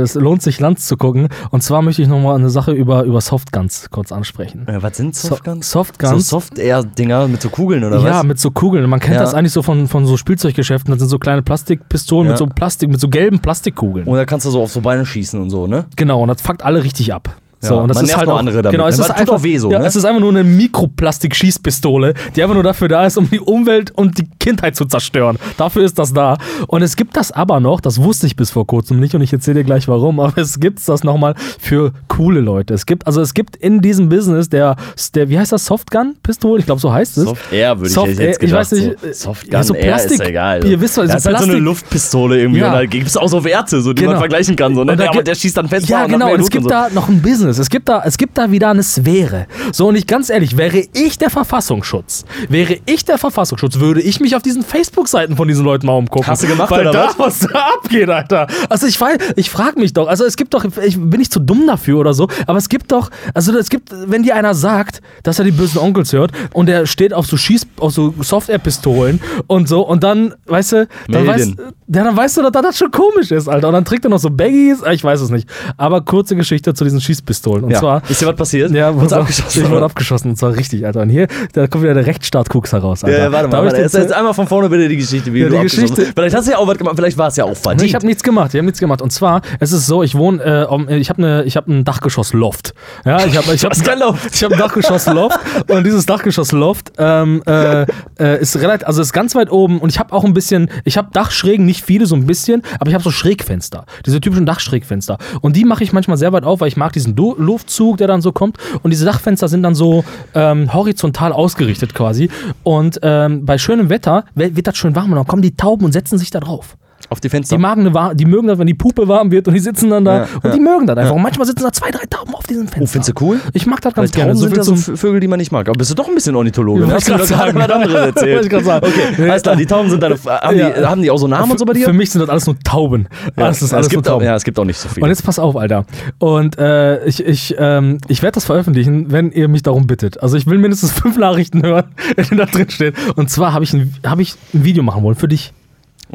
es lohnt sich, Lanz zu gucken. Und zwar möchte ich nochmal eine Sache über, über Softguns kurz ansprechen. Äh, was sind Softguns? So, Softguns. So Soft-Air-Dinger mit so Kugeln oder ja, was? mit so Kugeln. Man kennt Ja. das eigentlich so von, von so Spielzeuggeschäften. Das sind so kleine Plastikpistolen Ja. mit so Plastik, mit so gelben Plastikkugeln. Und da kannst du so auf so Beine schießen und so, ne? Genau, und das fuckt alle richtig ab. So, Ja, und das man ist halt auch, andere damit, Genau, es ist einfach weh so, ja, ne? es ist einfach nur eine Mikroplastik-Schießpistole, die einfach nur dafür da ist, um die Umwelt und die Kindheit zu zerstören. Dafür ist das da. Und es gibt das aber noch, das wusste ich bis vor kurzem nicht und ich erzähle dir gleich warum, aber es gibt das nochmal für coole Leute. Es gibt, also es gibt in diesem Business der, der wie heißt das, Softgun-Pistole? Ich glaube, so heißt es. Soft-Air würde ich Soft- jetzt ich gedacht. weiß nicht, so. äh, Softgun, ja, so Air Plastik- ist egal. ihr wisst, das so ist halt so eine Luftpistole irgendwie Ja. und da gibt es auch so Werte, so, die Genau. man vergleichen kann. So, ne? Der, aber der schießt dann fest Ja, genau. Und es gibt und da noch ein Business. Es gibt da, es gibt da wieder eine Sphäre. So, und ich ganz ehrlich, wäre ich der Verfassungsschutz, wäre ich der Verfassungsschutz, würde ich mich auf diesen Facebook-Seiten von diesen Leuten mal umgucken. Hast du gemacht, Weil oder da, was? was da abgeht, Alter. Also ich weiß, ich frage mich doch, also es gibt doch, ich bin nicht zu dumm dafür oder so, aber es gibt doch, also es gibt, wenn dir einer sagt, dass er die bösen Onkels hört und der steht auf so Schieß, auf so Soft-Air-Pistolen und so und dann, weißt du, dann weißt, ja, dann weißt du, dass das schon komisch ist, Alter. Und dann trägt er noch so Baggies, ich weiß es nicht. Aber kurze Geschichte zu diesen Schießpistolen. Pistolen. Und Ja. zwar. Ist dir was passiert? Ja, wurde abgeschossen, Ich wurde abgeschossen und zwar richtig, Alter. Und hier, da kommt wieder der Rechtsstaat-Kucks heraus, Alter. Ja, warte mal, hab ich warte. Jetzt, jetzt einmal von vorne bitte die Geschichte, wie Ja, du die Geschichte-. Vielleicht hast du ja auch was gemacht, vielleicht war es ja auch verdient. Ich habe nichts gemacht, ich habe nichts gemacht. Und zwar, es ist so, ich wohne, äh, um, ich habe eine, ich habe ein Dachgeschoss-Loft. Ja, ich habe, ich Loft? ich habe ein Dachgeschoss-Loft und dieses Dachgeschoss-Loft ähm, äh, äh, ist relativ, also ist ganz weit oben und ich habe auch ein bisschen, ich habe Dachschrägen, nicht viele, so ein bisschen, aber ich habe so Schrägfenster, diese typischen Dachschrägfenster. Und die mache ich manchmal sehr weit auf, weil ich mag diesen Du Luftzug, der dann so kommt. Und diese Dachfenster sind dann so ähm, horizontal ausgerichtet quasi. Und ähm, bei schönem Wetter wird das schön warm und dann kommen die Tauben und setzen sich da drauf. Auf die Fenster. Die, magen eine, die mögen das, wenn die Puppe warm wird und die sitzen dann da Ja, und die mögen das einfach. Und manchmal sitzen da zwei, drei Tauben auf diesem Fenster. Oh, findest du cool? Ich mag das Weil ganz gerne. Tauben sind viel ja so zum- V- Vögel, die man nicht mag. Aber bist du doch ein bisschen Ornithologe? Ja, ne? Hast du gerade was anderes erzählt. Ich sagen. Okay, alles klar. Die Tauben sind deine. Haben, Ja. die, haben die auch so Namen und so bei dir? Für mich sind das alles nur Tauben. Alles ist Ja, alles es gibt nur auch, Tauben. ja, es gibt auch nicht so Und viele. jetzt pass auf, Alter. Und äh, ich, ich, ähm, ich werde das veröffentlichen, wenn ihr mich darum bittet. Also ich will mindestens fünf Nachrichten hören, die da drin stehen. Und zwar habe ich, ein, hab ich ein Video machen wollen für dich.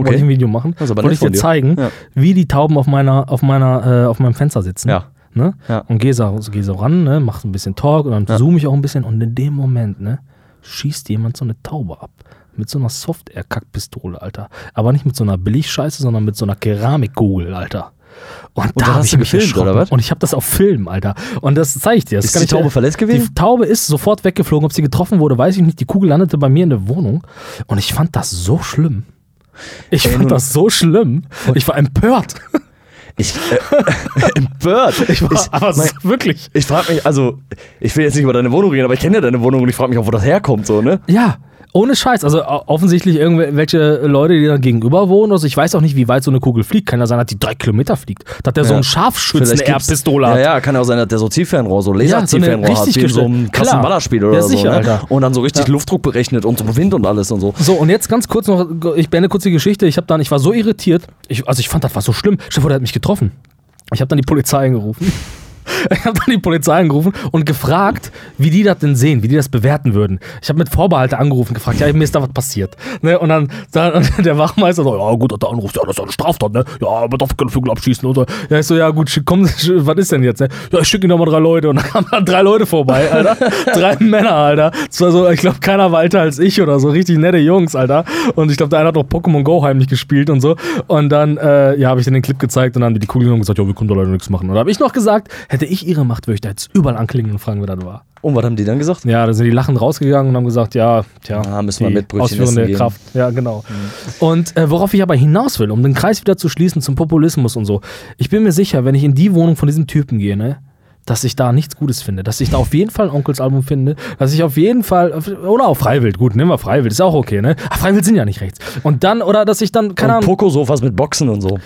Wollte ich ein Video machen. Das Wollte ich dir zeigen, Ja. wie die Tauben auf meiner, auf meiner, äh, auf meinem Fenster sitzen. Ja. Ne? Ja. Und geh so, geh so ran, ne? mach so ein bisschen Talk und dann Ja. zoome ich auch ein bisschen. Und in dem Moment, ne, schießt jemand so eine Taube ab. Mit so einer Soft-Air-Kackpistole, Alter. Aber nicht mit so einer Billigscheiße, sondern mit so einer Keramikkugel, Alter. Und, da das hab hast ich mich gefilmt, oder was? Und ich habe das auf Film, Alter. Und das zeige ich dir. Das Ist die Taube verletzt gewesen? Die Taube ist sofort weggeflogen. Ob sie getroffen wurde, weiß ich nicht. Die Kugel landete bei mir in der Wohnung. Und ich fand das so schlimm. Ich fand nun- das so schlimm. Ich war empört. Ich, äh, empört. Ich war aber so, wirklich. Ich frage mich, also, ich will jetzt nicht über deine Wohnung reden, aber ich kenne ja deine Wohnung und ich frage mich auch, wo das herkommt, so, ne? Ja, ohne Scheiß. Also offensichtlich irgendwelche Leute, die da gegenüber wohnen. Also ich weiß auch nicht, wie weit so eine Kugel fliegt. Kann ja sein, dass die drei Kilometer fliegt. Dass der so Ja. einen gibt's- Scharfschützen-Air-Pistole hat. Ja, ja, kann ja auch sein, dass der so Zielfernrohr, so Ja, so Laser-Zielfernrohr hat, wie in so einem krassen. Ballerspiel oder Ja, so. sicher, ne? Alter. Und dann so richtig Luftdruck berechnet und so Wind und alles und so. So, und jetzt ganz kurz noch, ich beende kurz die Geschichte. Ich habe dann, ich war so irritiert. Ich, also ich fand, das war so schlimm. Der hat mich getroffen. Ich habe dann die Polizei angerufen. Ich habe dann die Polizei angerufen und gefragt, wie die das denn sehen, wie die das bewerten würden. Ich habe mit Vorbehalte angerufen, gefragt, ja, mir ist da was passiert. Ne? Und dann, dann der Wachmeister so, ja gut, der anruft, ja, das ist ja eine Straftat, ne? Ja, man darf keine Vögel abschießen. Und so. Ja, ich so, ja gut, komm, was ist denn jetzt? Ne? Ja, ich schicke Ihnen nochmal drei Leute. Und dann kamen dann drei Leute vorbei, Alter. drei Männer, Alter. So, ich glaube, keiner war älter als ich oder so. Richtig nette Jungs, Alter. Und ich glaube, der eine hat auch Pokémon Go heimlich gespielt und so. Und dann, äh, ja, habe ich denen den Clip gezeigt und dann haben die die Kugel genommen und gesagt, ja, wir können da leider nichts machen. Und da habe ich noch gesagt, hätte ich ihre Macht, würde ich da jetzt überall anklingeln und fragen, wer das war. Und was haben die dann gesagt? Ja, da sind die lachend rausgegangen und haben gesagt, ja, tja, Ah, müssen wir mit Brötchen ausführende. Kraft. Ja, genau. Und äh, worauf ich aber hinaus will, um den Kreis wieder zu schließen zum Populismus und so. Ich bin mir sicher, wenn ich in die Wohnung von diesem Typen gehe, ne, dass ich da nichts Gutes finde, dass ich da auf jeden Fall ein Onkelsalbum finde, dass ich auf jeden Fall, oder auch Freiwild, gut, nehmen wir Freiwild, ist auch okay, ne? Ach, Freiwild sind ja nicht rechts. Und dann, oder dass ich dann, keine Und Ahnung, Poko-Sofas mit Boxen und so.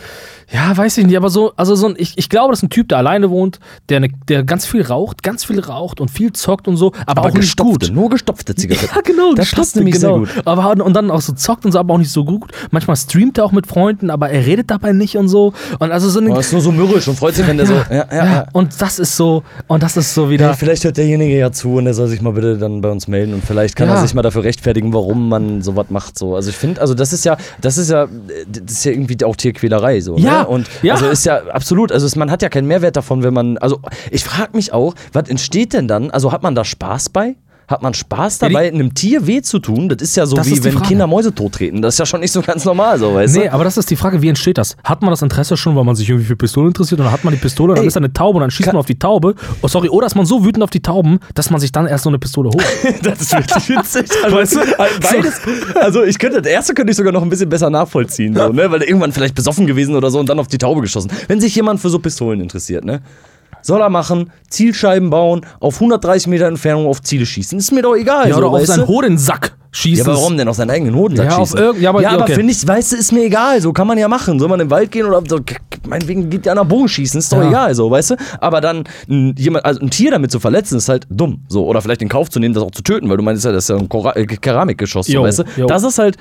Ja, weiß ich nicht, aber so, also so ein, ich, ich glaube, das ist ein Typ, der alleine wohnt, der, ne, der ganz viel raucht, ganz viel raucht und viel zockt und so, aber, auch nicht gut. nur gestopfte Zigaretten. Ja, genau, Das passt nämlich genau. sehr gut. Aber und dann auch so zockt und so, aber auch nicht so gut. Manchmal streamt er auch mit Freunden, aber er redet dabei nicht und so. Und also so eine. Oh, ist nur so mürrisch und freut sich, wenn der so. Ja, ja, ja. Und das ist so, und das ist so Ja, wieder. vielleicht hört derjenige ja zu und der soll sich mal bitte dann bei uns melden und vielleicht kann Ja. er sich mal dafür rechtfertigen, warum man sowas macht. So. Also ich finde, also das ist ja, das ist ja, das ist ja irgendwie auch Tierquälerei so. Ja, Ne? Und ja. also ist ja absolut, also es, man hat ja keinen Mehrwert davon, wenn man, also ich frage mich auch, was entsteht denn dann? Also hat man da Spaß bei? Hat man Spaß Ja, dabei, einem Tier weh zu tun? Das ist ja so Das wie wenn Frage. Kinder Mäuse tottreten. Das ist ja schon nicht so ganz normal, so, weißt Nee, du? aber das ist die Frage, wie entsteht das? Hat man das Interesse schon, weil man sich irgendwie für Pistolen interessiert und dann hat man die Pistole, dann Ey, ist da eine Taube und dann schießt man auf die Taube. Oh, sorry, oder ist man so wütend auf die Tauben, dass man sich dann erst so eine Pistole holt. Das ist wirklich witzig. Also, Weißt du? beides, also ich könnte, das erste könnte ich sogar noch ein bisschen besser nachvollziehen, so, ne? weil irgendwann vielleicht besoffen gewesen oder so und dann auf die Taube geschossen. Wenn sich jemand für so Pistolen interessiert, ne? Soll er machen, Zielscheiben bauen, auf 130 Meter Entfernung auf Ziele schießen. Ist mir doch egal. Ja, so, oder auf seinen? Hodensack Ja, schießen. aber warum denn auf seinen eigenen Hodensack Ja, schießen? ja, aber- ja, aber okay. finde ich, weißt du, ist mir egal. So kann man ja machen. Soll man im Wald gehen oder so, meinetwegen gibt ja einer Bogen schießen, ist doch Ja. egal, so, weißt du? Aber dann ein, jemand, also ein Tier damit zu verletzen, ist halt dumm. So. Oder vielleicht in Kauf zu nehmen, das auch zu töten, weil du meinst ja, das ist ja ein äh, Keramikgeschoss, so, weißt du? jo. Das ist halt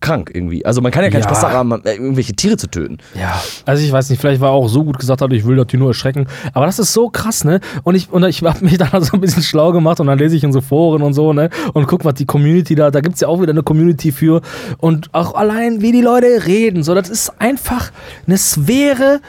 krank irgendwie. Also man kann ja keinen Ja. Spaß daran haben, äh, irgendwelche Tiere zu töten. Ja, also ich weiß nicht, vielleicht war er auch so gut gesagt hat, ich will das hier nur erschrecken. Aber das ist so krass, ne? Und ich, und ich habe mich dann so ein bisschen schlau gemacht und dann lese ich in so Foren und so, ne? Und guck, was die Community da, da gibt's ja auch wieder eine Community für. Und auch allein, wie die Leute reden, so, das ist einfach eine Sphäre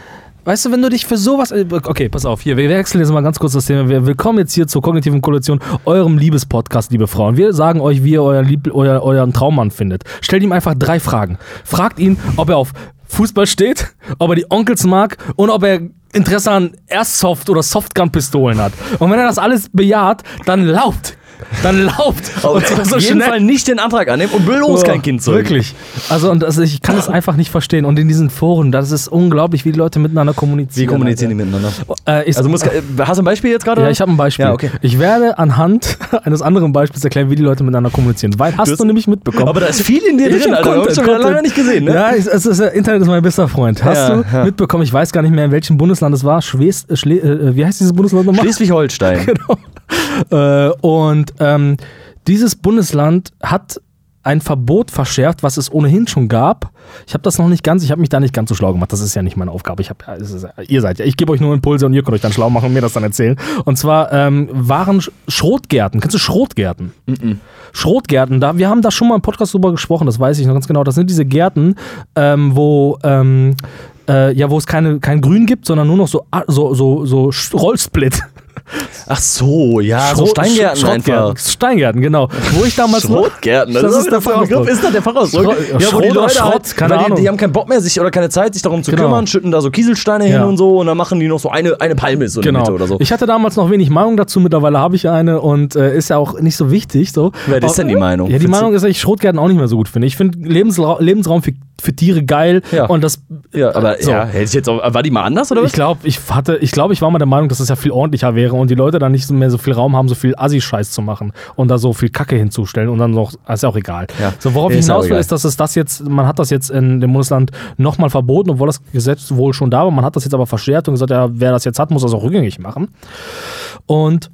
Weißt du, wenn du dich für sowas. äh, Okay, pass auf, hier, wir wechseln jetzt mal ganz kurz das Thema. Wir willkommen jetzt hier zur kognitiven Koalition, eurem Liebespodcast, liebe Frauen. Wir sagen euch, wie ihr euren, Lieb euer, euren Traummann findet. Stellt ihm einfach drei Fragen. Fragt ihn, ob er auf Fußball steht, ob er die Onkels mag und ob er Interesse an Airsoft- oder Softgun-Pistolen hat. Und wenn er das alles bejaht, dann lauft. Dann lauft. Und auf jeden Fall nicht den Antrag annehmen und bloß kein Kind zeugen. Wirklich. Also, und also ich kann es einfach nicht verstehen. Und in diesen Foren, das ist unglaublich, wie die Leute miteinander kommunizieren. Wie kommunizieren die miteinander? Äh, ich, Also muss, äh, hast du ein Beispiel jetzt gerade? ja, ich habe ein Beispiel. Ja, okay. Ich werde anhand eines anderen Beispiels erklären, wie die Leute miteinander kommunizieren. Weil hast du, hast- nämlich mitbekommen. Aber da ist viel in dir Ich drin, Alter. Content, Content, schon lange nicht gesehen, ne? Ja, ich, es ist, äh, Internet ist mein bester Freund. Hast Ja, du ja. mitbekommen? Ich weiß gar nicht mehr, in welchem Bundesland es war. Schwes, äh, äh, wie heißt dieses Bundesland nochmal? Schleswig-Holstein. Äh, und ähm, dieses Bundesland hat ein Verbot verschärft, was es ohnehin schon gab. Ich habe das noch nicht ganz, ich habe mich da nicht ganz so schlau gemacht. Das ist ja nicht meine Aufgabe. Ich hab, ja, ist, ihr seid ja, ich gebe euch nur Impulse und ihr könnt euch dann schlau machen und mir das dann erzählen. Und zwar ähm, waren Sch- Schrotgärten. Kennst du Schrotgärten? Schrotgärten, da, wir haben da schon mal im Podcast drüber gesprochen, das weiß ich noch ganz genau. Das sind diese Gärten, ähm, wo, ähm, äh, ja, wo es keine, kein Grün gibt, sondern nur noch so, A- so, so, so Rollsplit. Ach so, ja, so Schrot- Steingärten Schrottgärten. einfach. Steingärten, genau. Wo ich damals Schrotgärten, Das ist der Fachausdruck. Ist das der? Schrott- ja, wo die Leute Schrott, halt, keine Ahnung. Die, die haben keinen Bock mehr sich oder keine Zeit, sich darum zu Genau. kümmern, schütten da so Kieselsteine hin Ja. und so und dann machen die noch so eine, eine Palme so in der Genau. Mitte oder so. Ich hatte damals noch wenig Meinung dazu, mittlerweile habe ich eine und äh, ist ja auch nicht so wichtig. So. Wer ist denn die Meinung? Ja, die Findest Meinung ist, dass ich Schrotgärten auch nicht mehr so gut finde. Ich finde Lebensra Lebensraum für, für Tiere geil Ja. und das. ja, aber so. ja, hätte ich jetzt auch, war die mal anders oder was? Ich glaube, ich hatte, ich glaube, ich war mal der Meinung, dass das ja viel ordentlicher wäre und die Leute dann nicht mehr so viel Raum haben, so viel Assi-Scheiß zu machen und da so viel Kacke hinzustellen und dann noch, ist ja auch egal. Ja. So, worauf ich hinaus will, ist, dass es das jetzt, man hat das jetzt in dem Bundesland nochmal verboten, obwohl das Gesetz wohl schon da war. Man hat das jetzt aber verschärft und gesagt, ja, wer das jetzt hat, muss das auch rückgängig machen. Und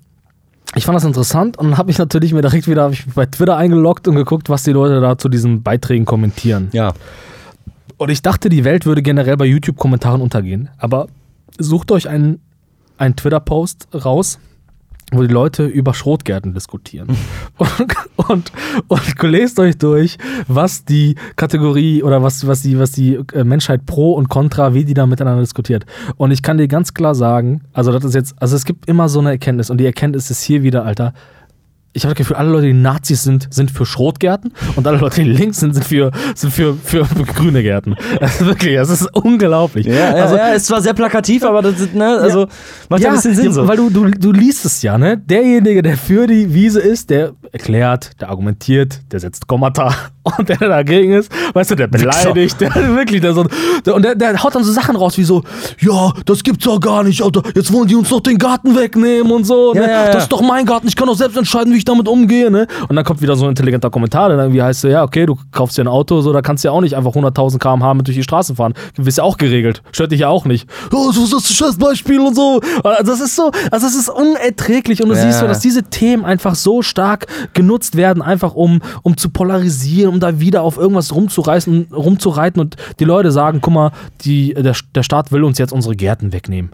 ich fand das interessant und dann habe ich natürlich mir direkt wieder ich mich bei Twitter eingeloggt und geguckt, was die Leute da zu diesen Beiträgen kommentieren. Ja. Und ich dachte, die Welt würde generell bei YouTube-Kommentaren untergehen. Aber sucht euch einen, einen Twitter-Post raus, wo die Leute über Schrotgärten diskutieren. und, und, und lest euch durch, was die Kategorie oder was, was die, was die äh, Menschheit pro und contra, wie die da miteinander diskutiert. Und ich kann dir ganz klar sagen, also das ist jetzt, also es gibt immer so eine Erkenntnis und die Erkenntnis ist hier wieder, Alter, ich habe das Gefühl, alle Leute, die Nazis sind, sind für Schrotgärten und alle Leute, die links sind, sind für, sind für, für, für grüne Gärten. Ist wirklich, das ist unglaublich. Ja, ja, also, ja, ist zwar sehr plakativ, aber das ist, ne, also macht ja, ein bisschen Sinn ja, so. Weil du, du, du liest es ja, ne? Derjenige, der für die Wiese ist, der erklärt, der argumentiert, der setzt Kommata und der, der dagegen ist, weißt du, der beleidigt, der wirklich, der so, der, und der, der haut dann so Sachen raus wie so, ja, das gibt's doch gar nicht, Alter, jetzt wollen die uns doch den Garten wegnehmen und so, ne? Ja, ja, ja. Das ist doch mein Garten, ich kann doch selbst entscheiden, wie ich damit umgehe, ne? Und dann kommt wieder so ein intelligenter Kommentar, der dann irgendwie heißt, so, ja, okay, du kaufst dir ein Auto, so, da kannst du ja auch nicht einfach 100.000 km/h mit durch die Straßen fahren. Du bist ja auch geregelt. Stört dich ja auch nicht. Oh, so ist das ein scheiß Beispiel und so. Also das ist so, also das ist unerträglich und du siehst so, dass diese Themen einfach so stark genutzt werden, einfach um, um zu polarisieren, um da wieder auf irgendwas rumzureißen, rumzureiten und die Leute sagen, guck mal, die, der, der Staat will uns jetzt unsere Gärten wegnehmen.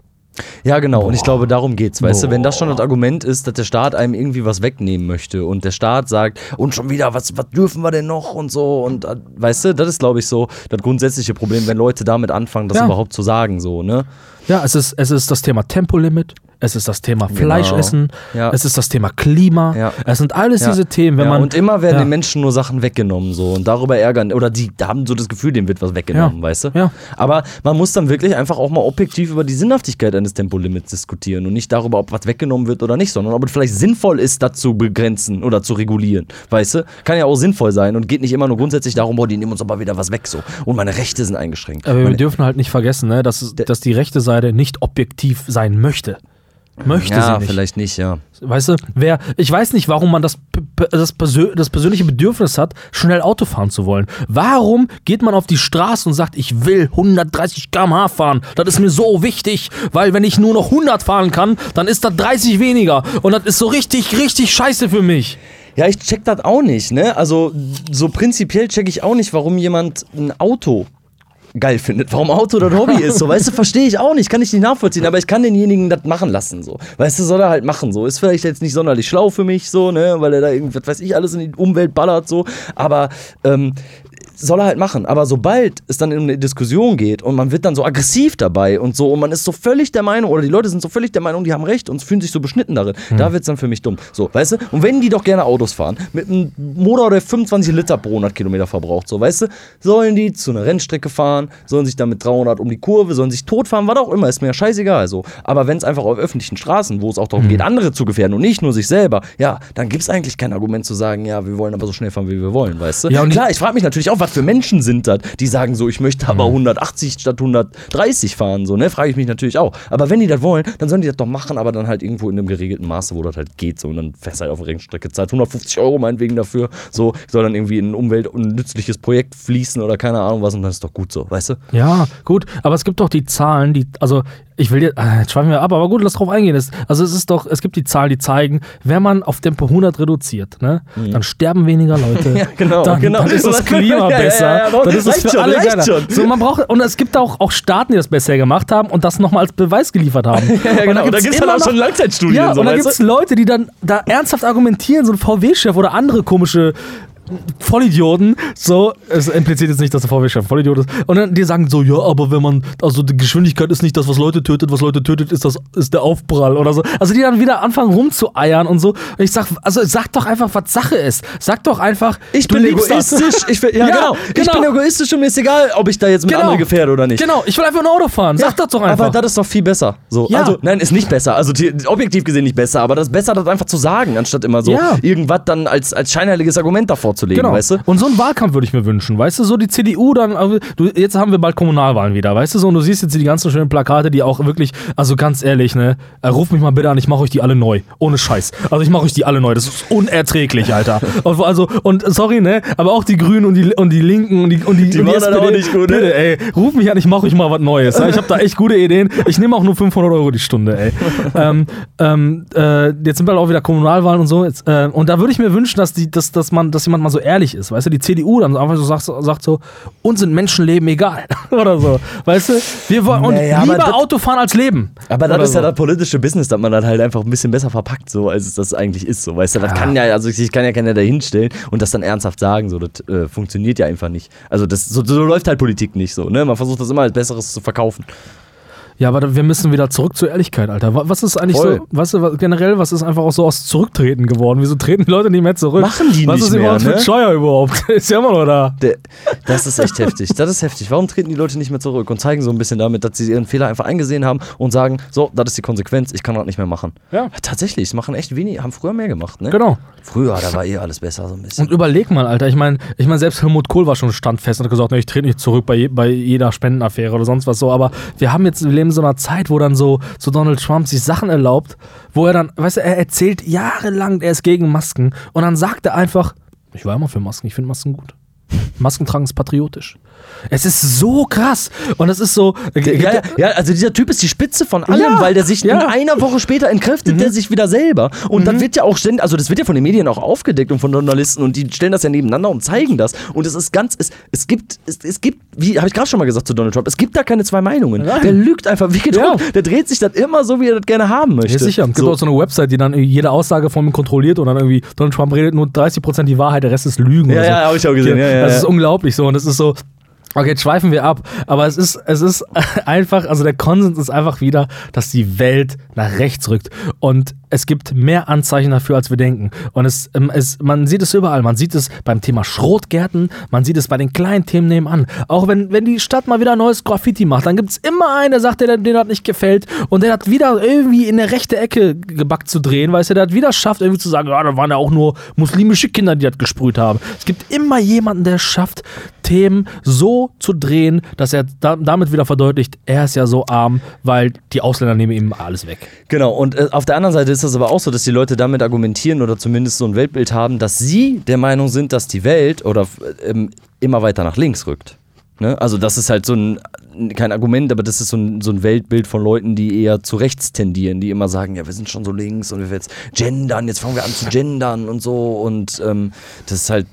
Ja, genau. Und ich glaube, darum geht's. Weißt du, wenn das schon Boah. das Argument ist, dass der Staat einem irgendwie was wegnehmen möchte und der Staat sagt, und schon wieder, was, was dürfen wir denn noch und so und äh, weißt du, das ist, glaube ich, so das grundsätzliche Problem, wenn Leute damit anfangen, das Ja. überhaupt zu sagen, so, ne? Ja, es ist, es ist das Thema Tempolimit, es ist das Thema Fleischessen, Ja. es ist das Thema Klima, Ja. es sind alles Ja. diese Themen, wenn ja, man. und immer werden den Menschen nur Sachen weggenommen so und darüber ärgern oder die haben so das Gefühl, dem wird was weggenommen, weißt du? Ja. Aber man muss dann wirklich einfach auch mal objektiv über die Sinnhaftigkeit eines Tempolimits diskutieren und nicht darüber, ob was weggenommen wird oder nicht, sondern ob es vielleicht sinnvoll ist, das zu begrenzen oder zu regulieren, weißt du? Kann ja auch sinnvoll sein und geht nicht immer nur grundsätzlich darum, boah, die nehmen uns aber wieder was weg so und meine Rechte sind eingeschränkt. Aber wir meine, dürfen halt nicht vergessen, ne, dass, dass die rechte Seite nicht objektiv sein möchte. Möchte ja, sie nicht. vielleicht nicht, ja. Weißt du, wer, ich weiß nicht, warum man das, das, persö das persönliche Bedürfnis hat, schnell Auto fahren zu wollen. Warum geht man auf die Straße und sagt, ich will 130 km/h fahren? Das ist mir so wichtig, weil wenn ich nur noch 100 fahren kann, dann ist das 30 weniger. Und das ist so richtig, richtig scheiße für mich. Ja, ich check das auch nicht, ne? Also, so prinzipiell check ich auch nicht, warum jemand ein Auto geil findet, warum Auto das Hobby ist, so, weißt du, verstehe ich auch nicht, kann ich nicht nachvollziehen, aber ich kann denjenigen das machen lassen, so, weißt du, soll er halt machen, so, ist vielleicht jetzt nicht sonderlich schlau für mich, so, ne, weil er da irgendwas, weiß ich, alles in die Umwelt ballert, so, aber, ähm, soll er halt machen. Aber sobald es dann in eine Diskussion geht und man wird dann so aggressiv dabei und so und man ist so völlig der Meinung oder die Leute sind so völlig der Meinung, die haben recht und fühlen sich so beschnitten darin, da wird es dann für mich dumm. So, weißt du? Und wenn die doch gerne Autos fahren, mit einem Motor, der 25 Liter pro 100 Kilometer verbraucht, so, weißt du, sollen die zu einer Rennstrecke fahren, sollen sich dann mit 300 um die Kurve, sollen sich totfahren, was auch immer, ist mir ja scheißegal. So. Aber wenn es einfach auf öffentlichen Straßen, wo es auch darum geht, andere zu gefährden und nicht nur sich selber, ja, dann gibt es eigentlich kein Argument zu sagen, ja, wir wollen aber so schnell fahren, wie wir wollen, weißt du? Ja, und klar, ich frage mich natürlich auch, was für Menschen sind das, die sagen so, ich möchte aber 180 statt 130 fahren, so, ne? Frage ich mich natürlich auch. Aber wenn die das wollen, dann sollen die das doch machen, aber dann halt irgendwo in einem geregelten Maße, wo das halt geht, so. Und dann fährst du halt auf der Rennstrecke, zahlt 150 Euro meinetwegen dafür, so, soll dann irgendwie in ein umwelt- und nützliches Projekt fließen oder keine Ahnung was und dann ist doch gut so, weißt du? Ja, gut, aber es gibt doch die Zahlen, die, also ich will jetzt, äh, jetzt schweifen wir ab, aber gut, lass drauf eingehen. Es, also es ist doch, es gibt die Zahlen, die zeigen, wenn man auf Tempo 100 reduziert, ne, dann sterben weniger Leute. Mhm. Ja, genau, dann, genau. Dann ist das Klima ja, ja, besser. ja, aber dann ist es für schon, alle geiler. schon. So, man braucht, und es gibt auch, auch Staaten, die das besser gemacht haben und das nochmal als Beweis geliefert haben. Ja, genau. Und da gibt es dann auch schon noch- Langzeitstudien. Ja, so, und da gibt es? Leute, die dann da ernsthaft argumentieren, so ein VW-Chef oder andere komische Vollidioten, so, es impliziert jetzt nicht, dass der ein Vollidiot ist, und dann die sagen so, ja, aber wenn man, also die Geschwindigkeit ist nicht das, was Leute tötet, was Leute tötet, ist das, ist der Aufprall oder so. Also die dann wieder anfangen rumzueiern und so. Und ich sag, also sag doch einfach, was Sache ist. Sag doch einfach, Ich bin egoistisch. Ich, will- ja, Ja, genau. Ich genau. bin egoistisch und mir ist egal, ob ich da jetzt mit Genau. anderen gefährde oder nicht. Genau, ich will einfach ein Auto fahren. Sag das doch einfach. Aber das ist doch viel besser. So. Ja. Also, nein, ist nicht besser. Also die, objektiv gesehen nicht besser, aber das ist besser, das einfach zu sagen, anstatt immer so Ja. irgendwas dann als, als scheinheiliges Argument davor zu legen, Genau. weißt du? Und so einen Wahlkampf würde ich mir wünschen, weißt du, so die CDU dann, also, du, jetzt haben wir bald Kommunalwahlen wieder, weißt du, so, und du siehst jetzt die ganzen schönen Plakate, die auch wirklich, also ganz ehrlich, ne, äh, ruf mich mal bitte an, ich mache euch die alle neu, ohne Scheiß. Also ich mache euch die alle neu, das ist unerträglich, Alter. Und, also, und sorry, ne, aber auch die Grünen und die, und die Linken und die, und die, Die und machen das auch nicht gut, ne? bitte, ey, ruf mich an, ich mache euch mal was Neues. Ich habe da echt gute Ideen. Ich nehme auch nur 500 Euro die Stunde, ey. ähm, ähm, äh, jetzt sind bald auch wieder Kommunalwahlen und so. Jetzt, äh, und da würde ich mir wünschen, dass, die, dass, dass, man, dass jemand mal so ehrlich ist. Weißt du, die CDU dann einfach so sagt, sagt so, uns sind Menschenleben egal. Oder so. Weißt du, wir wollen und Naja, aber lieber das- Autofahren als Leben. Aber das ist ja so. das politische Business, dass man dann halt einfach ein bisschen besser verpackt, so als es das eigentlich ist. So, weißt du, das kann ja, also ich kann ja keiner da hinstellen und das dann ernsthaft sagen, so, das äh, funktioniert ja einfach nicht. Also das, so, so läuft halt Politik nicht so, ne? Man versucht das immer als Besseres zu verkaufen. Ja, aber wir müssen wieder zurück zur Ehrlichkeit, Alter. Wa- Was ist eigentlich Voll. so, weißt du, generell, was ist einfach auch so aus Zurücktreten geworden? Wieso treten die Leute nicht mehr zurück? Machen die was nicht ist mehr, überhaupt ne? mit Scheuer überhaupt? ist ja immer noch da. Der, das ist echt heftig. Das ist heftig. Warum treten die Leute nicht mehr zurück und zeigen so ein bisschen damit, dass sie ihren Fehler einfach eingesehen haben und sagen, so, das ist die Konsequenz, ich kann das nicht mehr machen. Ja. Tatsächlich, es machen echt wenig, haben früher mehr gemacht, ne? Genau. Früher, da war eh alles besser so ein bisschen. Und überleg mal, Alter, ich meine, ich mein, selbst Helmut Kohl war schon standfest und hat gesagt, ne, ich trete nicht zurück bei, je, bei jeder Spendenaffäre oder sonst was so, aber wir haben jetzt, wir leben in so einer Zeit, wo dann so, so Donald Trump sich Sachen erlaubt, wo er dann, weißt du, er erzählt jahrelang, er ist gegen Masken und dann sagt er einfach, ich war immer für Masken, ich finde Masken gut. Masken tragen ist patriotisch. Es ist so krass. Und es ist so. Ja, ja, ja, also dieser Typ ist die Spitze von allem, Ja, weil der sich ja. in einer Woche später entkräftet der sich wieder selber. Und dann wird ja auch ständig, also das wird ja von den Medien auch aufgedeckt und von Journalisten und die stellen das ja nebeneinander und zeigen das. Und es ist ganz, es, es gibt, es, es gibt, wie habe ich gerade schon mal gesagt zu Donald Trump, es gibt da keine zwei Meinungen. Nein. Der lügt einfach wie gedruckt. Ja. Der dreht sich das immer so, wie er das gerne haben möchte. Ja, sicher. Es gibt So. auch so eine Website, die dann jede Aussage von ihm kontrolliert und dann irgendwie Donald Trump redet nur 30% die Wahrheit, der Rest ist Lügen. Ja, so. ja, hab ich auch gesehen. Ja, ja, das ist unglaublich so und es ist so. Okay, jetzt schweifen wir ab, aber es ist, es ist einfach, also der Konsens ist einfach wieder, dass die Welt nach rechts rückt. Und es gibt mehr Anzeichen dafür, als wir denken. Und es, ähm, es, man sieht es überall. Man sieht es beim Thema Schrotgärten, man sieht es bei den kleinen Themen nebenan. Auch wenn, wenn die Stadt mal wieder neues Graffiti macht, dann gibt es immer einen, der sagt, der, dem das nicht gefällt und der hat wieder irgendwie in der rechte Ecke gebackt zu drehen, weißt du, der hat wieder schafft, irgendwie zu sagen, ja, da waren ja auch nur muslimische Kinder, die das gesprüht haben. Es gibt immer jemanden, der schafft, Themen so zu drehen, dass er da, damit wieder verdeutlicht, er ist ja so arm, weil die Ausländer nehmen ihm alles weg. Genau, und äh, auf der anderen Seite ist das aber auch so, dass die Leute damit argumentieren oder zumindest so ein Weltbild haben, dass sie der Meinung sind, dass die Welt oder ähm, immer weiter nach links rückt. Ne? Also das ist halt so ein, kein Argument, aber das ist so ein, so ein Weltbild von Leuten, die eher zu rechts tendieren, die immer sagen, ja, wir sind schon so links und wir werden jetzt gendern, jetzt fangen wir an zu gendern und so und ähm, das ist halt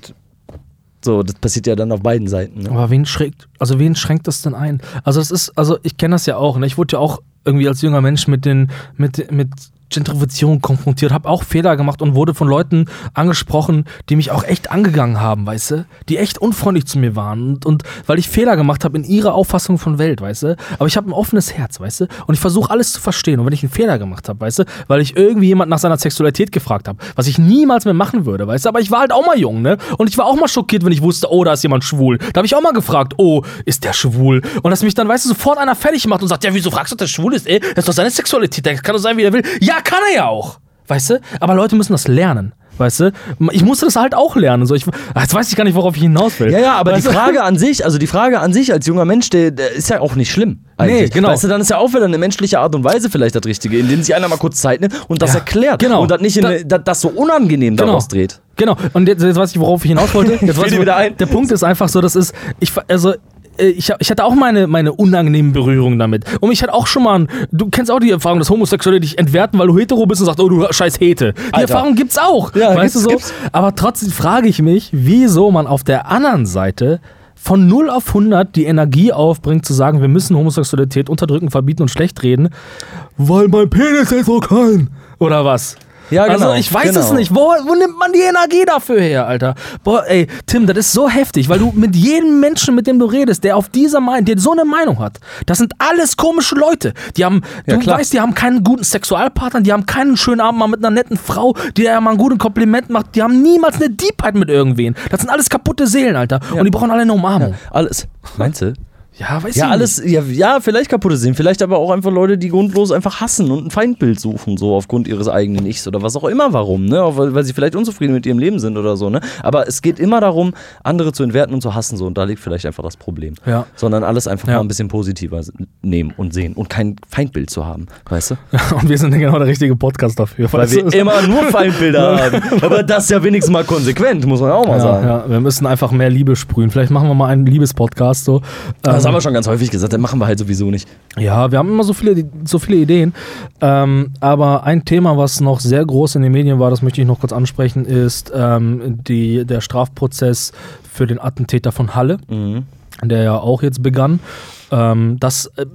so, das passiert ja dann auf beiden Seiten. Ne? Aber wen schränkt, also wen schränkt das denn ein? Also das ist, also ich kenne das ja auch, ne? Ich wurde ja auch irgendwie als junger Mensch mit den, mit, mit Gentrifizierung konfrontiert, habe auch Fehler gemacht und wurde von Leuten angesprochen, die mich auch echt angegangen haben, weißt du? Die echt unfreundlich zu mir waren. Und, und weil ich Fehler gemacht habe in ihrer Auffassung von Welt, weißt du? Aber ich habe ein offenes Herz, weißt du? Und ich versuche alles zu verstehen. Und wenn ich einen Fehler gemacht habe, weißt du, weil ich irgendwie jemand nach seiner Sexualität gefragt habe, was ich niemals mehr machen würde, weißt du? Aber ich war halt auch mal jung, ne? Und ich war auch mal schockiert, wenn ich wusste, oh, da ist jemand schwul. Da habe ich auch mal gefragt, oh, ist der schwul? Und dass mich dann, weißt du, sofort einer fertig macht und sagt, ja, wieso fragst du, ob der schwul ist? Ey, das ist doch seine Sexualität, der kann doch sein, wie er will. Ja, kann er ja auch. Weißt du? Aber Leute müssen das lernen. Weißt du? Ich musste das halt auch lernen. So, ich, jetzt weiß ich gar nicht, worauf ich hinaus will. Ja, ja, aber weißt die du? Frage an sich, also die Frage an sich als junger Mensch, der, der ist ja auch nicht schlimm. Eigentlich. Nee, genau. Weißt du, dann ist ja auch wieder eine menschliche Art und Weise vielleicht das Richtige, indem sich einer mal kurz Zeit nimmt und das Ja, erklärt. genau. Und das nicht eine, das, das so unangenehm Genau. daraus dreht. Genau. Und jetzt, jetzt weiß ich, worauf ich hinaus wollte. Jetzt weiß ich, wieder ein? Der Punkt ist einfach so, das ist, ich, also, ich, hab- ich hatte auch meine, meine unangenehmen Berührungen damit. Und ich hatte auch schon mal, ein, du kennst auch die Erfahrung, dass Homosexuelle dich entwerten, weil du hetero bist und sagst, oh du scheiß Hete. Die Alter. Erfahrung gibt's auch. Ja, weißt gibt's, du so? gibt's. Aber trotzdem frage ich mich, wieso man auf der anderen Seite von 0 auf 100 die Energie aufbringt, zu sagen, wir müssen Homosexualität unterdrücken, verbieten und schlecht reden, weil mein Penis ist so klein. Oder was? Ja, genau, Also ich weiß es genau. nicht. Wo, wo nimmt man die Energie dafür her, Alter? Boah, ey, Tim, das ist so heftig, weil du mit jedem Menschen, mit dem du redest, der auf dieser Meinung, der so eine Meinung hat, das sind alles komische Leute. Die haben, Ja, du klar. weißt, die haben keinen guten Sexualpartner, die haben keinen schönen Abend mal mit einer netten Frau, die dir mal einen guten Kompliment macht, die haben niemals eine Deepheit mit irgendwen. Das sind alles kaputte Seelen, Alter. Und die brauchen alle eine Umarmung. Alles. Meinst du? Ja, weiß Ja, ich alles, ja, ja, vielleicht kaputte sehen, vielleicht aber auch einfach Leute, die grundlos einfach hassen und ein Feindbild suchen, so aufgrund ihres eigenen Ichs oder was auch immer, warum, ne? Weil, weil sie vielleicht unzufrieden mit ihrem Leben sind oder so, ne? Aber es geht immer darum, andere zu entwerten und zu hassen, so, und da liegt vielleicht einfach das Problem. Ja. Sondern alles einfach Ja. mal ein bisschen positiver nehmen und sehen und kein Feindbild zu haben, weißt du? nicht. Und wir sind genau der richtige Podcast dafür. Weil wir immer nur Feindbilder haben. Aber das ist ja wenigstens mal konsequent, muss man auch mal sagen. ja, wir müssen einfach mehr Liebe sprühen. Vielleicht machen wir mal einen Liebespodcast so. Das Ähm, haben wir schon ganz häufig gesagt, dann machen wir halt sowieso nicht. Ja, wir haben immer so viele, so viele Ideen. Ähm, aber ein Thema, was noch sehr groß in den Medien war, das möchte ich noch kurz ansprechen, ist ähm, die, der Strafprozess für den Attentäter von Halle, Mhm. der ja auch jetzt begann. Ähm, das äh,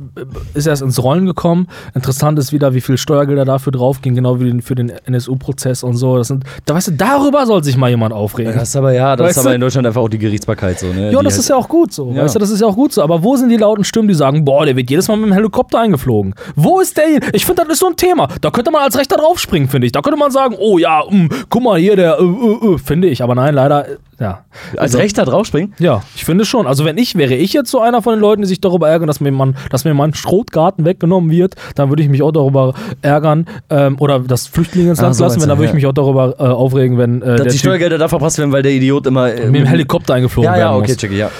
ist erst ins Rollen gekommen. Interessant ist wieder, wie viel Steuergelder dafür draufgehen, genau wie für den NSU-Prozess und so. Das sind, da weißt du, darüber soll sich mal jemand aufregen. Das ist aber ja, das Weißt ist aber in Deutschland einfach auch die Gerichtsbarkeit so, ne? Ja, das halt- ist ja auch gut so. Ja. Weißt du, das ist ja auch gut so. Aber wo sind die lauten Stimmen, die sagen, boah, der wird jedes Mal mit dem Helikopter eingeflogen? Wo ist der? hier? Ich finde, das ist so ein Thema. Da könnte man als Rechter draufspringen, finde ich. Da könnte man sagen, oh ja, mh, guck mal hier, der, äh, äh, äh, finde ich. Aber nein, leider, äh, ja. Als Also- Rechter draufspringen? Ja, ich finde schon. Also wenn ich, wäre ich jetzt so einer von den Leuten, die sich darüber ärgern, dass mir, man, dass mir mein Schrotgarten weggenommen wird, dann würde ich mich auch darüber ärgern, ähm, oder das Flüchtlinge ins Ah, Land so lassen, wenn, dann würde ich ja. mich auch darüber äh, aufregen, wenn äh, Dass die Steuergelder da verpasst werden, weil der Idiot immer. Äh, mit dem Helikopter eingeflogen Ja, ja, werden okay, muss. checke, ja.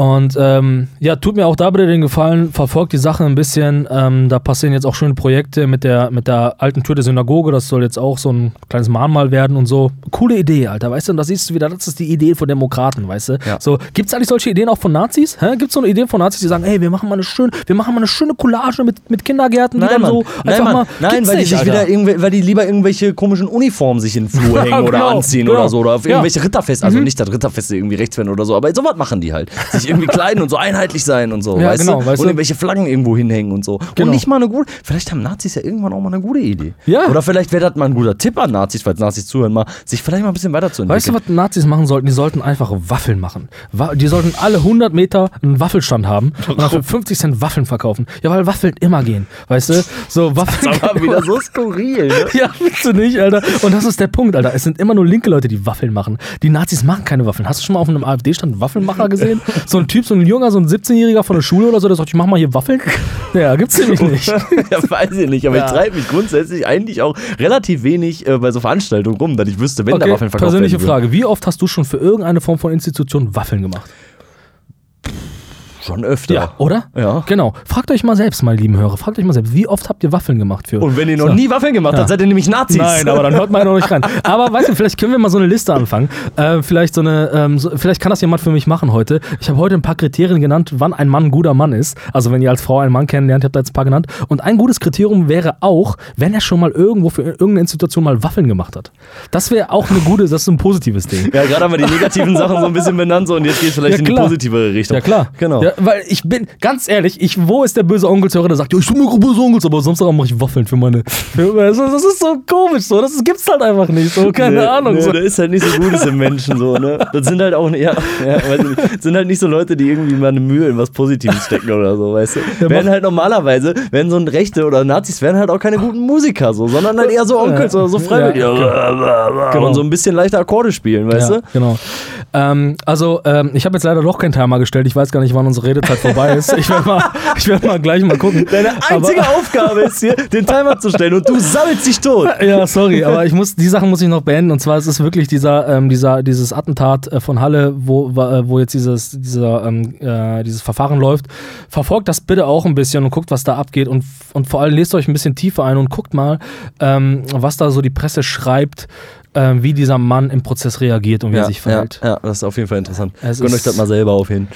Und ähm, ja, tut mir auch da bitte den Gefallen, verfolgt die Sache ein bisschen. Ähm, da passieren jetzt auch schöne Projekte mit der, mit der alten Tür der Synagoge. Das soll jetzt auch so ein kleines Mahnmal werden und so. Coole Idee, Alter, weißt du? Und da siehst du wieder, das ist die Idee von Demokraten, weißt du? Ja. So, gibt es eigentlich solche Ideen auch von Nazis? Gibt es so eine Idee von Nazis, die sagen, hey, wir machen mal eine schöne, wir machen mal eine schöne Collage mit, mit Kindergärten, die Nein, dann Mann. so Nein, einfach Mann. mal. Nein, Gibt's weil die nicht, sich Alter. wieder weil die lieber irgendwelche komischen Uniformen sich in den Flur hängen oder genau, anziehen genau. oder so. Oder auf Ja. irgendwelche Ritterfeste. Also nicht, dass Ritterfeste irgendwie rechts werden oder so, aber sowas machen die halt. Sich irgendwie kleiden und so einheitlich sein und so, Ja, weißt genau, du? weißt und du? irgendwelche Flaggen irgendwo hinhängen und so. Genau. Und nicht mal eine gute. Vielleicht haben Nazis ja irgendwann auch mal eine gute Idee. Ja. Oder vielleicht wäre das mal ein guter Tipp an Nazis, falls Nazis zuhören, mal sich vielleicht mal ein bisschen weiterzuentwickeln. Weißt du, was Nazis machen sollten? Die sollten einfach Waffeln machen. Die sollten alle 100 Meter einen Waffelstand haben und für 50 Cent Waffeln verkaufen. Ja, weil Waffeln immer gehen. Weißt du? So Waffeln. Das war wieder so skurril, ne? Ja, willst du nicht, Alter. Und das ist der Punkt, Alter. Es sind immer nur linke Leute, die Waffeln machen. Die Nazis machen keine Waffeln. Hast du schon mal auf einem AfD-Stand einen Waffelmacher gesehen? So ein Typ, so ein Junger, so ein 17-Jähriger von der Schule oder so, der sagt, ich mach mal hier Waffeln. Ja, gibt's nämlich nicht. ja, weiß ich nicht, aber Ja. ich treibe mich grundsätzlich eigentlich auch relativ wenig äh, bei so Veranstaltungen rum, dass ich wüsste, wenn da Okay, Waffeln verkauft persönliche. Frage. Wie oft hast du schon für irgendeine Form von Institution Waffeln gemacht? Schon öfter. oder? Ja. Genau. Fragt euch mal selbst, meine lieben Hörer, fragt euch mal selbst, wie oft habt ihr Waffeln gemacht für? Und wenn ihr noch So. nie Waffeln gemacht Ja. habt, seid ihr nämlich Nazis. Nein, aber dann hört man ja noch nicht rein. Aber weißt du, vielleicht können wir mal so eine Liste anfangen. Äh, vielleicht so eine, ähm, so, vielleicht kann das jemand für mich machen heute. Ich habe heute ein paar Kriterien genannt, wann ein Mann ein guter Mann ist. Also wenn ihr als Frau einen Mann kennenlernt, habt ihr jetzt ein paar genannt. Und ein gutes Kriterium wäre auch, wenn er schon mal irgendwo für irgendeine Institution mal Waffeln gemacht hat. Das wäre auch eine gute, das ist ein positives Ding. Ja, gerade haben wir die negativen Sachen so ein bisschen benannt so, und jetzt geht es vielleicht Ja, in die positivere Richtung. Ja klar. Genau. Ja, weil ich bin, ganz ehrlich, ich, wo ist der böse Onkelshörer, der sagt, ja, ich bin mir böse Onkels, aber Samstag mache ich Waffeln für meine. Für, das, ist- das ist so komisch, so. Das gibt's halt einfach nicht. So, keine Nee, Ahnung. Nee, so. da ist halt nicht so Gutes im Menschen so, ne? Das sind halt auch, ja, ja weiß ich nicht, sind halt nicht so Leute, die irgendwie mal eine Mühe in was Positives stecken oder so, weißt du? werden halt normalerweise, werden so ein Rechte oder Nazis werden halt auch keine guten Musiker so, sondern halt eher so Onkels oder so freiwillig. Genau. Und so ein bisschen leichter Akkorde spielen, weißt ja, du? Genau. Ähm, also, ähm, ich habe jetzt leider doch keinen Timer gestellt. Ich weiß gar nicht, wann unsere Redezeit vorbei ist. Ich werde mal, ich werd mal gleich mal gucken. Deine einzige Aufgabe ist hier, den Timer zu stellen und du sammelst dich tot. Ja, sorry, aber ich muss, die Sachen muss ich noch beenden. Und zwar ist es wirklich dieser, ähm, dieser, dieses Attentat äh, von Halle, wo, äh, wo jetzt dieses, dieser, ähm, äh, dieses Verfahren läuft. Verfolgt das bitte auch ein bisschen und guckt, was da abgeht. Und, und vor allem lest euch ein bisschen tiefer ein und guckt mal, ähm, was da so die Presse schreibt, ähm, wie dieser Mann im Prozess reagiert und wie er sich verhält. Ja, ja, das ist auf jeden Fall interessant. Es Gönnt euch das mal selber auf hin.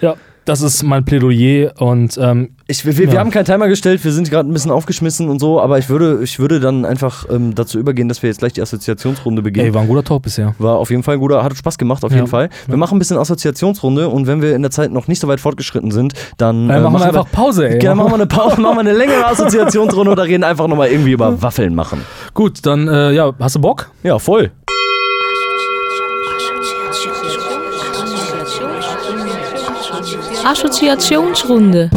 Ja, das ist mein Plädoyer und ähm, Ich, wir, wir Ja. haben keinen Timer gestellt, wir sind gerade ein bisschen aufgeschmissen und so, aber ich würde, ich würde dann einfach ähm, dazu übergehen, dass wir jetzt gleich die Assoziationsrunde beginnen. ey, war ein guter Talk bisher. War auf jeden Fall ein guter, hat Spaß gemacht, auf Ja. jeden Fall. Wir machen ein bisschen Assoziationsrunde und wenn wir in der Zeit noch nicht so weit fortgeschritten sind, dann Äh, machen wir einfach Pause, ey. Genau, machen wir eine Pause, machen wir eine längere Assoziationsrunde oder reden einfach nochmal irgendwie über Waffeln machen. Gut, dann, äh, ja, hast du Bock? Ja, voll. Assoziationsrunde.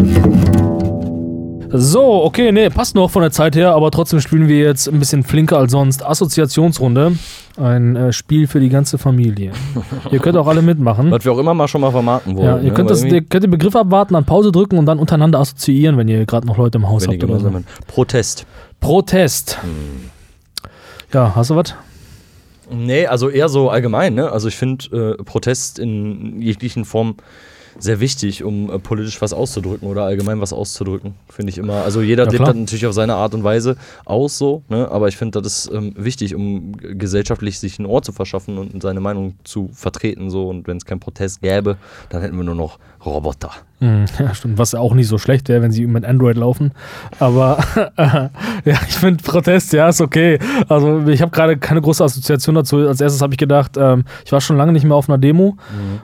So, okay, nee, passt noch von der Zeit her, aber trotzdem spielen wir jetzt ein bisschen flinker als sonst. Assoziationsrunde. Ein äh, Spiel für die ganze Familie. ihr könnt auch alle mitmachen. Was wir auch immer mal schon mal vermarkten wollen. Ja, ihr ne? könnt, das, ihr könnt den Begriff abwarten, dann Pause drücken und dann untereinander assoziieren, wenn ihr gerade noch Leute im Haus wenn habt. Oder so. Protest. Protest. Ja, hast du was? Nee, also eher so allgemein, ne? Also ich finde äh, Protest in jeglichen Formen sehr wichtig, um äh, politisch was auszudrücken oder allgemein was auszudrücken, finde ich immer. Also jeder Ja, lebt das natürlich auf seine Art und Weise aus, so, ne? aber ich finde, das ist ähm, wichtig, um gesellschaftlich sich ein Ohr zu verschaffen und seine Meinung zu vertreten. So. Und wenn es keinen Protest gäbe, dann hätten wir nur noch Roboter. Hm, ja, stimmt. Was ja auch nicht so schlecht wäre, wenn sie mit Android laufen. Aber ja, ich finde Protest, ja, ist okay. Also ich habe gerade keine große Assoziation dazu. Als erstes habe ich gedacht, ähm, ich war schon lange nicht mehr auf einer Demo.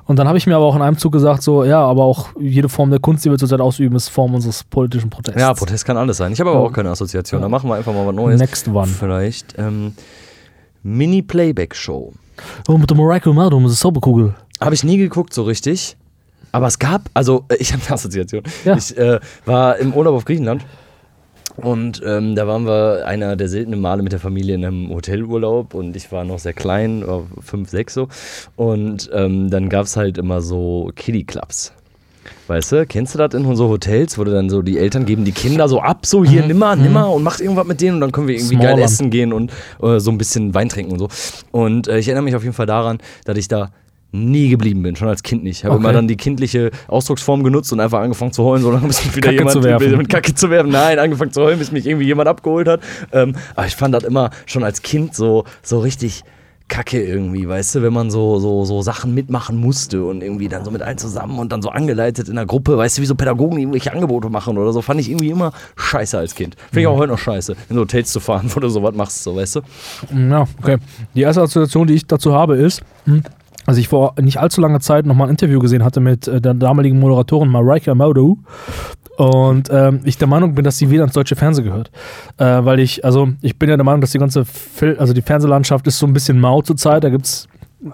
Und dann habe ich mir aber auch in einem Zug gesagt, so, ja, aber auch jede Form der Kunst, die wir zurzeit ausüben, ist Form unseres politischen Protests. Ja, Protest kann alles sein. Ich habe aber Ja. auch keine Assoziation. Ja. Da machen wir einfach mal was Neues. Next one. Vielleicht. Ähm, Mini-Playback-Show. Oh, mit der Mariah Romero, mit der Zauberkugel. Habe ich nie geguckt so richtig. Aber es gab, also äh, ich habe eine Assoziation. Ja. Ich äh, war im Urlaub auf Griechenland und ähm, da waren wir einer der seltenen Male mit der Familie in einem Hotelurlaub und ich war noch sehr klein, war fünf, sechs so. Und ähm, dann gab es halt immer so Kiddie-Clubs. Weißt du, kennst du das in so Hotels, wo du dann so die Eltern geben die Kinder so ab, so hier, nimmer, nimmer und macht irgendwas mit denen und dann können wir irgendwie geil Smallland. essen gehen und äh, so ein bisschen Wein trinken und so. Und äh, ich erinnere mich auf jeden Fall daran, dass ich da nie geblieben bin, schon als Kind nicht. Ich habe Okay. immer dann die kindliche Ausdrucksform genutzt und einfach angefangen zu heulen, solange bis mich wieder Kacke jemand zu werfen. mit Kacke zu werfen. Nein, angefangen zu heulen, bis mich irgendwie jemand abgeholt hat. Ähm, aber ich fand das immer schon als Kind so, so richtig kacke irgendwie, weißt du, wenn man so, so, so Sachen mitmachen musste und irgendwie dann so mit allen zusammen und dann so angeleitet in der Gruppe, weißt du, wie so Pädagogen irgendwelche Angebote machen oder so, fand ich irgendwie immer scheiße als Kind. Finde ich auch heute noch scheiße, in so Hotels zu fahren, wo du sowas machst, so, weißt du. Ja, okay. Die erste Assoziation, die ich dazu habe, ist, hm, als ich vor nicht allzu langer Zeit nochmal ein Interview gesehen hatte mit äh, der damaligen Moderatorin Marika Modo. Und ähm, ich der Meinung bin, dass sie wieder ins deutsche Fernsehen gehört. Äh, weil ich, also ich bin ja der Meinung, dass die ganze, Fil also die Fernsehlandschaft ist so ein bisschen mau zurzeit. Da gibt's,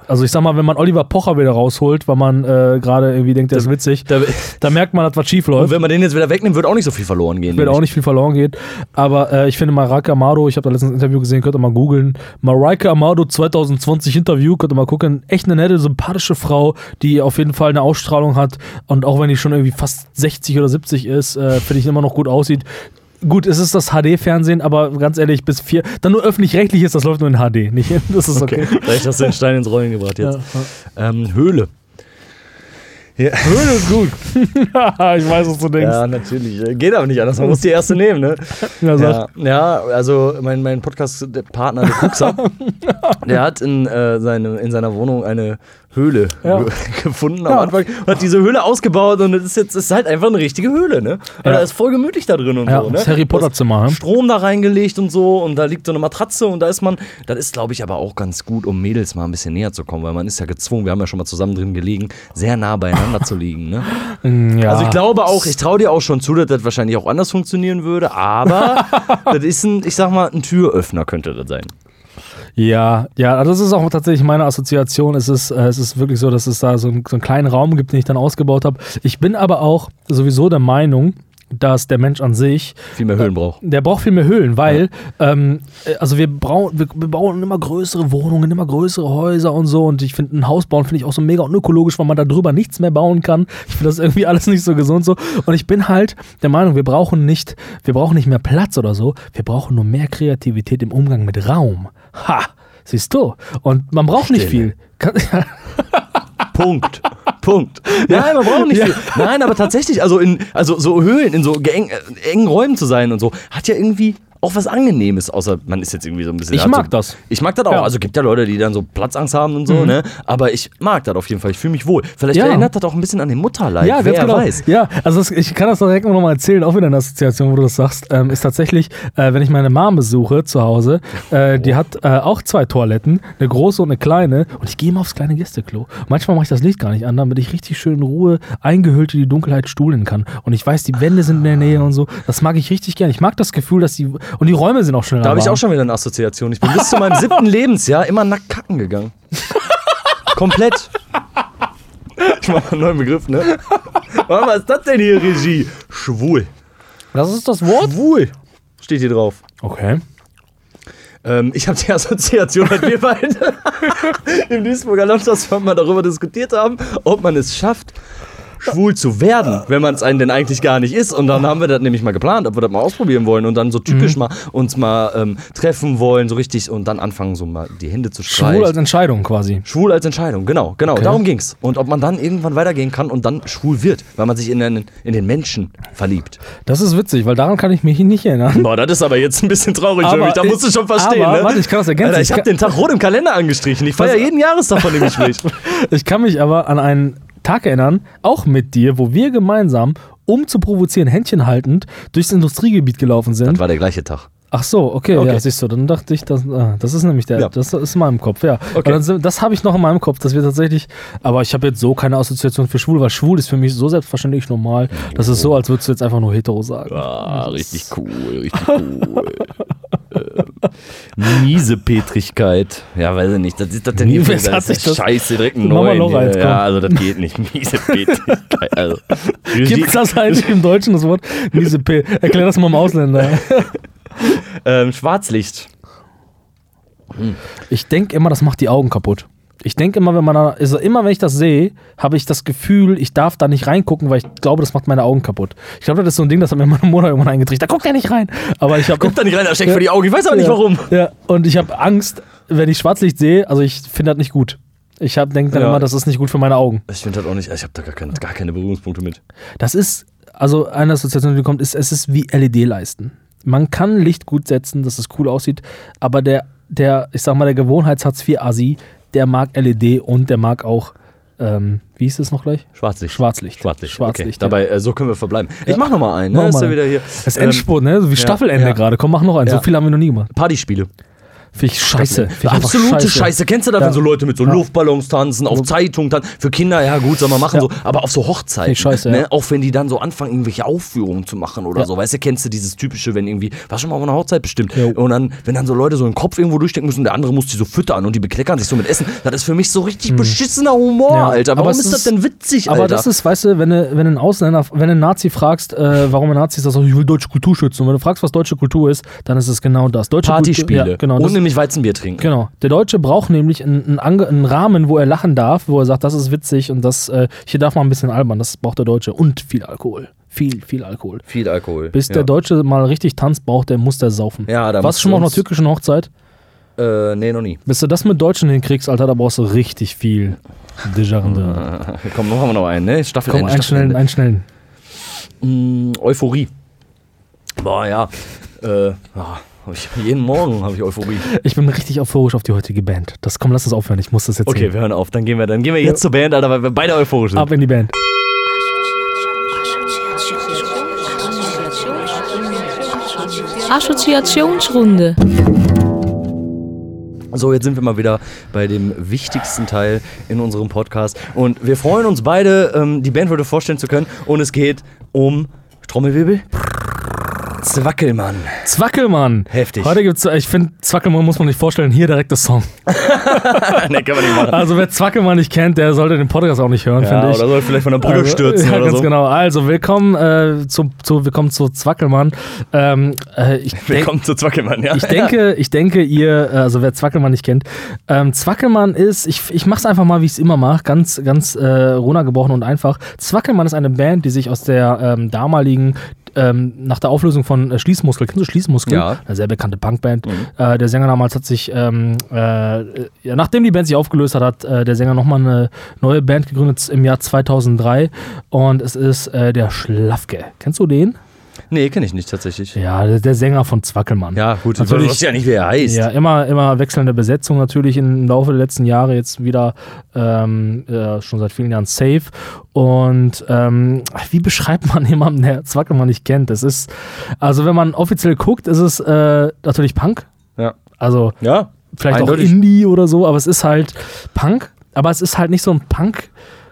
also ich sag mal, wenn man Oliver Pocher wieder rausholt, weil man äh, gerade irgendwie denkt, der ist witzig, Da, da merkt man, dass was schief läuft und wenn man den jetzt wieder wegnimmt, wird auch nicht so viel verloren gehen. wird auch nicht viel verloren geht. Aber äh, ich finde Marika Amado, ich habe da letztens ein Interview gesehen, könnt ihr mal googeln. Marika Amado 2020 Interview, könnt ihr mal gucken. Echt eine nette, sympathische Frau, die auf jeden Fall eine Ausstrahlung hat. Und auch wenn die schon irgendwie fast 60 oder 70 ist, äh, finde ich immer noch gut aussieht. Gut, es ist das HD-Fernsehen, aber ganz ehrlich, bis vier, dann nur öffentlich-rechtlich ist, das läuft nur in HD. Nicht, das ist okay. Vielleicht hast du den Stein ins Rollen gebracht jetzt. Ähm, Höhle. Ja. Höhle ist gut. ich weiß, was du denkst. Ja, natürlich. Geht aber nicht anders. Man muss die erste nehmen, ne? Ja. Ja, ja also mein, mein Podcast-Partner, der Kuxer, der hat in, äh, seine, in seiner Wohnung eine Höhle Ja. gefunden am Ja. Anfang. Hat diese Höhle ausgebaut und es ist jetzt ist halt einfach eine richtige Höhle, ne? Und Ja. da ist voll gemütlich da drin und Ja, so, ne? das Harry Potter Zimmer, ne? Strom da reingelegt und so und da liegt so eine Matratze und da ist man, das ist glaube ich aber auch ganz gut, um Mädels mal ein bisschen näher zu kommen, weil man ist ja gezwungen, wir haben ja schon mal zusammen drin gelegen, sehr nah beieinander zu liegen, ne? Mm, Ja. Also ich glaube auch, ich traue dir auch schon zu, dass das wahrscheinlich auch anders funktionieren würde, aber das ist ein, ich sag mal, ein Türöffner könnte das sein. Ja, ja, also das ist auch tatsächlich meine Assoziation. Es ist, äh, es ist wirklich so, dass es da so, einen- so einen kleinen Raum gibt, den ich dann ausgebaut habe. Ich bin aber auch sowieso der Meinung, dass der Mensch an sich, Viel mehr Höhlen braucht. der braucht viel mehr Höhlen, weil, ähm, äh, also wir, brauchen, wir, wir bauen immer größere Wohnungen, immer größere Häuser und so. Und ich finde, ein Haus bauen finde ich auch so mega unökologisch, weil man da drüber nichts mehr bauen kann. Ich finde das irgendwie alles nicht so gesund so. Und ich bin halt der Meinung, wir brauchen nicht, wir brauchen nicht mehr Platz oder so. Wir brauchen nur mehr Kreativität im Umgang mit Raum. Ha! Siehst du? Und man braucht nicht Stille. viel. Kann, Punkt. Punkt. Nein, man braucht nicht viel. Nein, aber tatsächlich, also in also so Höhlen, in so äh, engen Räumen zu sein und so, hat ja irgendwie auch was Angenehmes, außer man ist jetzt irgendwie so ein bisschen. Ich mag so, das. Ich mag das auch. Ja. Mhm. Also gibt ja Leute, die dann so Platzangst haben und so, ne? Aber ich mag das auf jeden Fall. Ich fühle mich wohl. Vielleicht Ja. erinnert das auch ein bisschen an den Mutterleib. Ja, Wer genau. weiß. Ja, also das, ich kann das direkt noch mal erzählen, auch wieder eine Assoziation, wo du das sagst, ähm, ist tatsächlich, äh, wenn ich meine Mom besuche zu Hause, äh, die hat äh, auch zwei Toiletten, eine große und eine kleine, und ich gehe immer aufs kleine Gästeklo. Manchmal mache ich das Licht gar nicht an, damit ich richtig schön in Ruhe eingehüllt in die Dunkelheit stuhlen kann. Und ich weiß, die Wände sind in der Nähe und so. Das mag ich richtig gern. Ich mag das Gefühl, dass die und die Räume sind auch schön. Da habe ich auch schon wieder eine Assoziation. Ich bin bis zu meinem siebten Lebensjahr immer nackt kacken gegangen. Komplett. Ich mache einen neuen Begriff, ne? Was ist das denn hier, Regie? Schwul. Das ist das Wort? Schwul. Steht hier drauf. Okay. Ähm, ich habe die Assoziation, dass wir beide im Duisburger Landschaftsverband mal darüber diskutiert haben, ob man es schafft, schwul zu werden, wenn man es einen denn eigentlich gar nicht ist. Und dann haben wir das nämlich mal geplant, ob wir das mal ausprobieren wollen und dann so typisch Mhm. mal uns mal ähm, treffen wollen, so richtig und dann anfangen, so mal die Hände zu streichen. Schwul als Entscheidung quasi. Schwul als Entscheidung, genau, genau. Okay. Darum ging's. Und ob man dann irgendwann weitergehen kann und dann schwul wird, weil man sich in den, in den Menschen verliebt. Das ist witzig, weil daran kann ich mich nicht erinnern. Boah, das ist aber jetzt ein bisschen traurig Aber für mich. Da musst du schon verstehen, aber, ne? warte, ich kann das ergänzen. Alter, Ich habe den Tag rot im Kalender angestrichen. Ich feiere jeden Jahrestag von dem Gespräch. Ich kann mich aber an einen Tag erinnern, auch mit dir, wo wir gemeinsam, um zu provozieren, Händchen haltend, durchs Industriegebiet gelaufen sind. Das war der gleiche Tag. Ach so, okay, Okay. ja, siehst du, dann dachte ich, das, ah, das ist nämlich der, Ja. das ist in meinem Kopf, ja. Okay. Weil Dann, das habe ich noch in meinem Kopf, dass wir tatsächlich, aber ich habe jetzt so keine Assoziation für schwul, weil schwul ist für mich so selbstverständlich normal, das ist so, als würdest du jetzt einfach nur hetero sagen. Ah, richtig cool, richtig cool. ähm, Miesepetrigkeit. Ja, weiß ich nicht. Das ist das denn hier sich das- Scheiße, direkt ein Mach mal neuen. noch eins, ja, also das geht nicht. Miesepetrigkeit. Also, Gibt es das eigentlich im Deutschen, das Wort? Miese P. Erklär das mal im Ausländer. ähm, Schwarzlicht. Ich denke immer, das macht die Augen kaputt. Ich denke immer, wenn man da, also immer wenn ich das sehe, habe ich das Gefühl, ich darf da nicht reingucken, weil ich glaube, das macht meine Augen kaputt. Ich glaube, das ist so ein Ding, das hat mir meine Mutter irgendwann eingetrichtert. Da guckt er nicht rein. Aber ich habe Guck da nicht rein, da steckt vor die Augen. Ich weiß aber nicht ja, warum. Ja, und ich habe Angst, wenn ich Schwarzlicht sehe, also ich finde das nicht gut. Ich denke dann Ja. immer, das ist nicht gut für meine Augen. Ich finde das auch nicht. Ich habe da gar keine, gar keine Berührungspunkte mit. Das ist, also eine Assoziation, die kommt, ist, es ist wie LED-Leisten. Man kann Licht gut setzen, dass es cool aussieht, aber der, der, ich sag mal, der Gewohnheits-Hartz-IV-Asi, der mag LED und der mag auch, ähm, wie hieß es noch gleich? Schwarzlicht. Schwarzlicht. Schwarzlicht. Schwarzlicht. Okay. Dabei, äh, so können wir verbleiben. Ich mach noch mal einen. Ne? Mach Ist ja wieder hier. Das Ähm, Endspurt, ne? So wie Staffelende ja. gerade. Komm, mach noch einen. Ja. So viel haben wir noch nie gemacht. Partyspiele. Finde ich scheiße. Find ich Absolute Scheiße. Kennst du das, Ja. wenn so Leute mit so Ja. Luftballons tanzen, auf Zeitungen tanzen? Für Kinder, ja gut, soll man machen Ja. so. Aber auf so Hochzeiten. Scheiße, ne? Auch wenn die dann so anfangen, irgendwelche Aufführungen zu machen oder so. Weißt du, kennst du dieses typische, wenn irgendwie, war schon mal auf einer Hochzeit bestimmt. Und dann, wenn dann so Leute so den Kopf irgendwo durchstecken müssen, der andere muss die so füttern und die bekleckern sich so mit Essen. Das ist für mich so richtig beschissener Humor, Hm. Ja. Alter. Aber Warum es ist das ist- denn witzig, Aber Alter? das ist, weißt du, wenn du, wenn einen Ausländer, wenn du einen Nazi fragst, äh, warum ein Nazi ist, das ich will deutsche Kultur schützen. Und wenn du fragst, was deutsche Kultur ist, dann ist es genau das. Deutsche Partyspiele. Kultur, ja, genau. Das, nämlich Weizenbier trinken. genau. Der Deutsche braucht nämlich einen, einen, Rahmen, wo er lachen darf, wo er sagt, das ist witzig und das, äh, hier darf man ein bisschen albern. Das braucht der Deutsche. Und viel Alkohol. Viel, viel Alkohol. Viel Alkohol. Bis ja. der Deutsche mal richtig tanzt, braucht der, muss der saufen. Ja, da Warst du schon mal auf einer türkischen Hochzeit? Äh, nee, noch nie. Bis du das mit Deutschen hinkriegst, Alter, da brauchst du richtig viel. Komm, noch haben wir noch einen, ne? Staffel Komm, einen schnellen, einen schnellen. Mm, Euphorie. Boah, ja. äh, Hab Ich, jeden Morgen habe ich Euphorie. Ich bin richtig euphorisch auf die heutige Band. Das komm, lass uns aufhören. Ich muss das jetzt Okay, sehen. wir hören auf. Dann gehen wir, dann gehen wir jetzt zur Band, Alter, weil wir beide euphorisch sind. Ab in die Band. Assoziationsrunde. So, jetzt sind wir mal wieder bei dem wichtigsten Teil in unserem Podcast. Und wir freuen uns beide, ähm, die Band heute vorstellen zu können. Und es geht um Trommelwirbel. Zwackelmann. Zwackelmann. Heftig. Heute gibt's, ich finde, Zwackelmann muss man nicht vorstellen. Hier direkt das Song. ne, kann man nicht machen. Also, wer Zwackelmann nicht kennt, der sollte den Podcast auch nicht hören, Ja, finde ich. oder soll vielleicht von der Brücke Also, stürzen ja, oder ganz so. genau. Also, willkommen, äh, zu, zu, willkommen zu Zwackelmann. Ähm, äh, Willkommen zu Zwackelmann, ja. Ich denke, ich denke, ihr, äh, also wer Zwackelmann nicht kennt, ähm, Zwackelmann ist, ich, ich mach's einfach mal, wie ich es immer mache, ganz, ganz äh, runtergebrochen und einfach. Zwackelmann ist eine Band, die sich aus der ähm, damaligen, ähm, nach der Auflösung von äh, Schließmuskel, kennst du Schließmuskel? Ja. Eine sehr bekannte Punkband. Mhm. Äh, der Sänger damals hat sich, ähm, äh, ja, nachdem die Band sich aufgelöst hat, hat äh, der Sänger nochmal eine neue Band gegründet im Jahr 2003 und es ist äh, der Schlafke. Kennst du den? Nee, kenne ich nicht tatsächlich. Ja, der, der Sänger von Zwackelmann. Ja, gut, Natürlich- du weißt ja nicht, wie er heißt. Ja, immer, immer wechselnde Besetzung natürlich im Laufe der letzten Jahre jetzt wieder ähm, äh, schon seit vielen Jahren safe. Und ähm, wie beschreibt man jemanden, der Zwackelmann nicht kennt? Es ist, also wenn man offiziell guckt, ist es äh, natürlich Punk. Ja. Also Ja. vielleicht Eindeutig. auch Indie oder so, aber es ist halt Punk. Aber es ist halt nicht so ein Punk,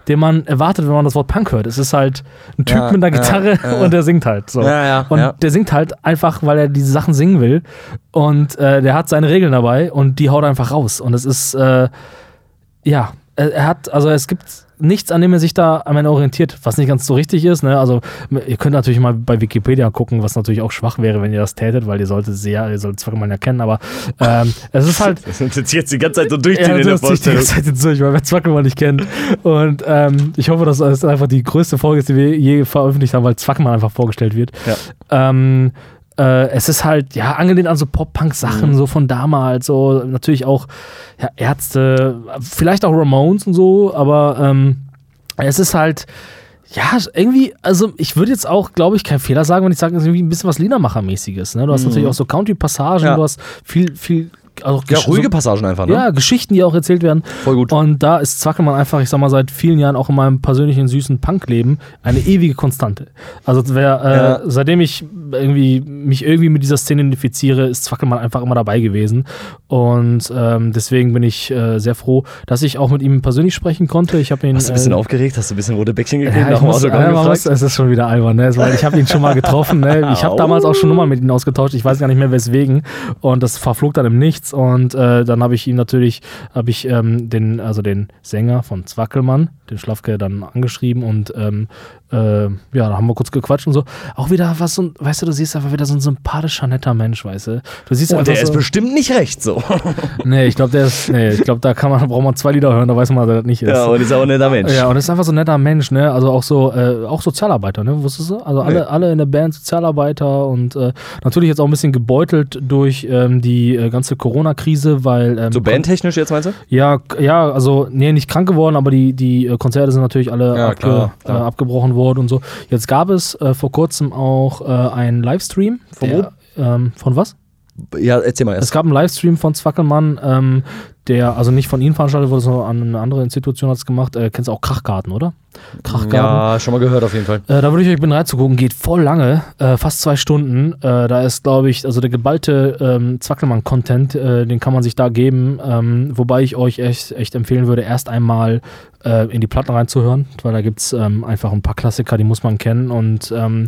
den man erwartet, wenn man das Wort Punk hört. Es ist halt ein Typ Ja, mit einer Gitarre ja. und der singt halt so. Ja, ja, Und der singt halt einfach, weil er diese Sachen singen will. Und äh, der hat seine Regeln dabei und die haut einfach raus. Und es ist, äh, ja, er, er hat, also es gibt nichts, an dem er sich da am Ende orientiert, was nicht ganz so richtig ist. Ne? Also ihr könnt natürlich mal bei Wikipedia gucken, was natürlich auch schwach wäre, wenn ihr das tätet, weil ihr solltet sehr, ihr solltet Zwackelmann ja kennen, aber ähm, es ist halt, Das sind jetzt die ganze Zeit so durchziehen ja, in der dich die Vorstellung. ganze Zeit jetzt durch, weil wer Zwackelmann nicht kennt. Und ähm, ich hoffe, dass es einfach die größte Folge ist, die wir je veröffentlicht haben, weil Zwackelmann einfach vorgestellt wird. Ja. Ähm, äh, es ist halt, ja, angelehnt an so Pop-Punk-Sachen, Mhm. so von damals, so natürlich auch ja, Ärzte, vielleicht auch Ramones und so, aber ähm, es ist halt, ja, irgendwie, also ich würde jetzt auch, glaube ich, keinen Fehler sagen, wenn ich sage, es ist irgendwie ein bisschen was Liedermacher-mäßiges. Ne? Du hast natürlich auch so Country-Passagen, Mhm. Ja. du hast viel, viel, also Ja, ruhige so, Passagen einfach, ne? ja, Geschichten, die auch erzählt werden. Voll gut. Und da ist Zwackelmann einfach, ich sag mal, seit vielen Jahren auch in meinem persönlichen süßen Punkleben eine ewige Konstante. Also wer, äh, Ja. seitdem ich irgendwie mich irgendwie mit dieser Szene identifiziere, ist Zwackelmann einfach immer dabei gewesen. Und ähm, deswegen bin ich äh, sehr froh, dass ich auch mit ihm persönlich sprechen konnte. Ich habe ihn. Hast du ein bisschen äh, aufgeregt? Hast du ein bisschen rote Bäckchen gekriegt? ja, ich muss, ja, muss, es ist schon wieder albern, ne? weil ich habe ihn schon mal getroffen. Ne? Ich habe damals auch schon Nummern mit ihm ausgetauscht. Ich weiß gar nicht mehr weswegen. Und das verflog dann im Nichts. Und äh, dann habe ich ihm natürlich, habe ich ähm, den, also den Sänger von Zwackelmann, den Schlafke, dann angeschrieben und ähm, äh, ja, da haben wir kurz gequatscht und so. Auch wieder was so, weißt du, du siehst einfach wieder so ein sympathischer, netter Mensch, weißt du. Du siehst Und einfach der ist so, bestimmt nicht recht so. Nee, ich glaube, der ist, nee, ich glaube, da kann man, braucht man zwei Lieder hören, da weiß man, dass das nicht ist. ja, und ist auch ein netter Mensch. Ja, und ist einfach so ein netter Mensch, ne? Also auch so, äh, auch Sozialarbeiter, ne? Wusstest du? Also alle, Nee. alle in der Band Sozialarbeiter und äh, natürlich jetzt auch ein bisschen gebeutelt durch ähm, die äh, ganze Corona-Krise, weil. Ähm, So bandtechnisch jetzt meinst du? ja, ja, also, nee, nicht krank geworden, aber die, die äh, Konzerte sind natürlich alle Ja, abge, klar, klar. Äh, abgebrochen worden und so. Jetzt gab es äh, vor kurzem auch äh, einen Livestream. Von der, ähm, von was? Ja, erzähl mal Es erst. gab einen Livestream von Zwackelmann, ähm, der also nicht von Ihnen veranstaltet wurde, sondern an eine andere Institution hat es gemacht. Äh, kennst du auch Krachgarten, oder? Krachgarten. Ja, schon mal gehört auf jeden Fall. Äh, da würde ich euch bitten reinzugucken, geht voll lange, äh, fast zwei Stunden. Äh, da ist, glaube ich, also der geballte ähm, Zwackelmann-Content, äh, den kann man sich da geben. Ähm, wobei ich euch echt, echt empfehlen würde, erst einmal äh, in die Platten reinzuhören, weil da gibt es ähm, einfach ein paar Klassiker, die muss man kennen. Und ähm,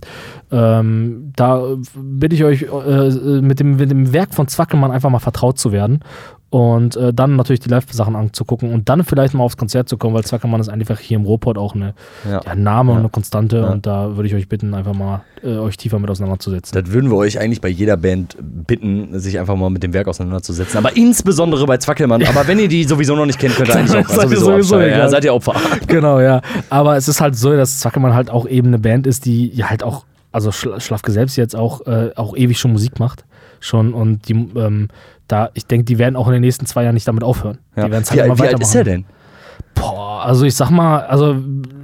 ähm, da bitte ich euch, äh, mit, dem, mit dem Werk von Zwackelmann einfach mal vertraut zu werden. Und äh, dann natürlich die Live-Sachen anzugucken und dann vielleicht mal aufs Konzert zu kommen, weil Zwackelmann ist einfach hier im Ruhrpott auch eine Ja. ja, Name und Ja. eine Konstante und da würde ich euch bitten, einfach mal äh, euch tiefer mit auseinanderzusetzen. Das würden wir euch eigentlich bei jeder Band bitten, sich einfach mal mit dem Werk auseinanderzusetzen. Aber insbesondere bei Zwackelmann. Aber wenn ihr die sowieso noch nicht kennt, könnt ihr eigentlich auch Seid sowieso, sowieso ja, seid ihr Opfer. genau, ja. Aber es ist halt so, dass Zwackelmann halt auch eben eine Band ist, die ja halt auch, also Schla Schlafke selbst jetzt auch, äh, auch ewig schon Musik macht. Schon und die, ähm, da, ich denke, die werden auch in den nächsten zwei Jahren nicht damit aufhören. Ja. Die werden es wie, halt immer wie alt ist er denn? Boah, also ich sag mal, also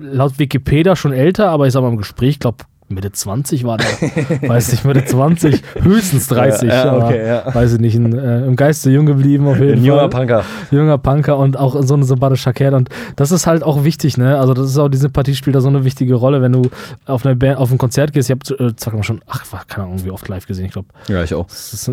laut Wikipedia schon älter, aber ich sag mal im Gespräch, glaube Mitte 20 war der. weiß nicht, Mitte 20, höchstens 30. Ja, ja, okay, ja. Weiß ich nicht, ein, äh, im Geiste jung geblieben auf jeden Ein Fall. junger Punker. Junger Punker und auch so eine sympathische Kerl. Und das ist halt auch wichtig, ne? Also, das ist auch, die Sympathie spielt da so eine wichtige Rolle, wenn du auf, eine Band, auf ein Konzert gehst. Ich habe äh, zwar schon, ach, keine Ahnung, wie oft live gesehen, ich glaube. Ja, ich auch.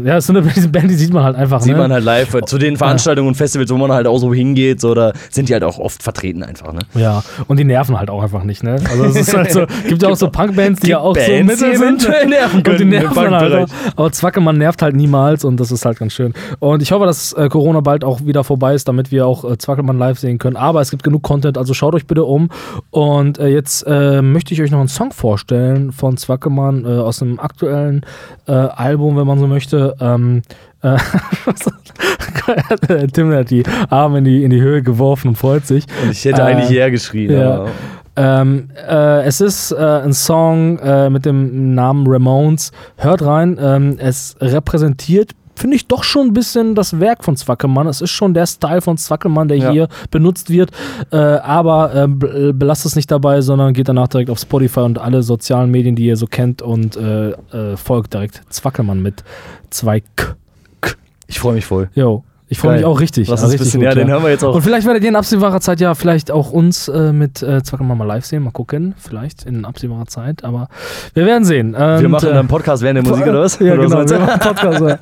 Ja, es ist so eine Band, die sieht man halt einfach. Sieht ne? man halt live. Zu den Veranstaltungen und Festivals, wo man halt auch so hingeht, so, da sind die halt auch oft vertreten einfach, ne? Ja, und die nerven halt auch einfach nicht, ne? Also es ist halt so, gibt ja auch so Punkbands, die ja auch Bands, so die mittel sind. eventuell nerven Und die können nerven halt Punkbereich. auch. Aber Zwackelmann nervt halt niemals und das ist halt ganz schön. Und ich hoffe, dass äh, Corona bald auch wieder vorbei ist, damit wir auch äh, Zwackelmann live sehen können. Aber es gibt genug Content, also schaut euch bitte um. Und äh, jetzt äh, möchte ich euch noch einen Song vorstellen von Zwackelmann äh, aus einem aktuellen äh, Album, wenn man so möchte. Ähm, äh, Tim hat die Arme in die, in die Höhe geworfen und freut sich. Und ich hätte Äh, eigentlich hierher geschrien, ja. aber. Ähm, äh, es ist äh, ein Song äh, mit dem Namen Ramones. Hört rein. Ähm, es repräsentiert, finde ich, doch schon ein bisschen das Werk von Zwackelmann. Es ist schon der Style von Zwackelmann, der Ja. hier benutzt wird. Äh, aber äh, be- belasst es nicht dabei, sondern geht danach direkt auf Spotify und alle sozialen Medien, die ihr so kennt und äh, äh, folgt direkt Zwackelmann mit zwei K. Ich freue mich voll. Jo. Ich freue mich auch richtig. Ja, uns ein richtig bisschen, gut, ja, den hören wir jetzt auch. und vielleicht werdet ihr in absehbarer Zeit ja vielleicht auch uns äh, mit äh, Zwackelmann mal live sehen. Mal gucken. Vielleicht in absehbarer Zeit. Aber wir werden sehen. Wir Und, machen äh, einen Podcast während der Musik oder was? Ja, Oder genau. was Wir machen Podcast. ja.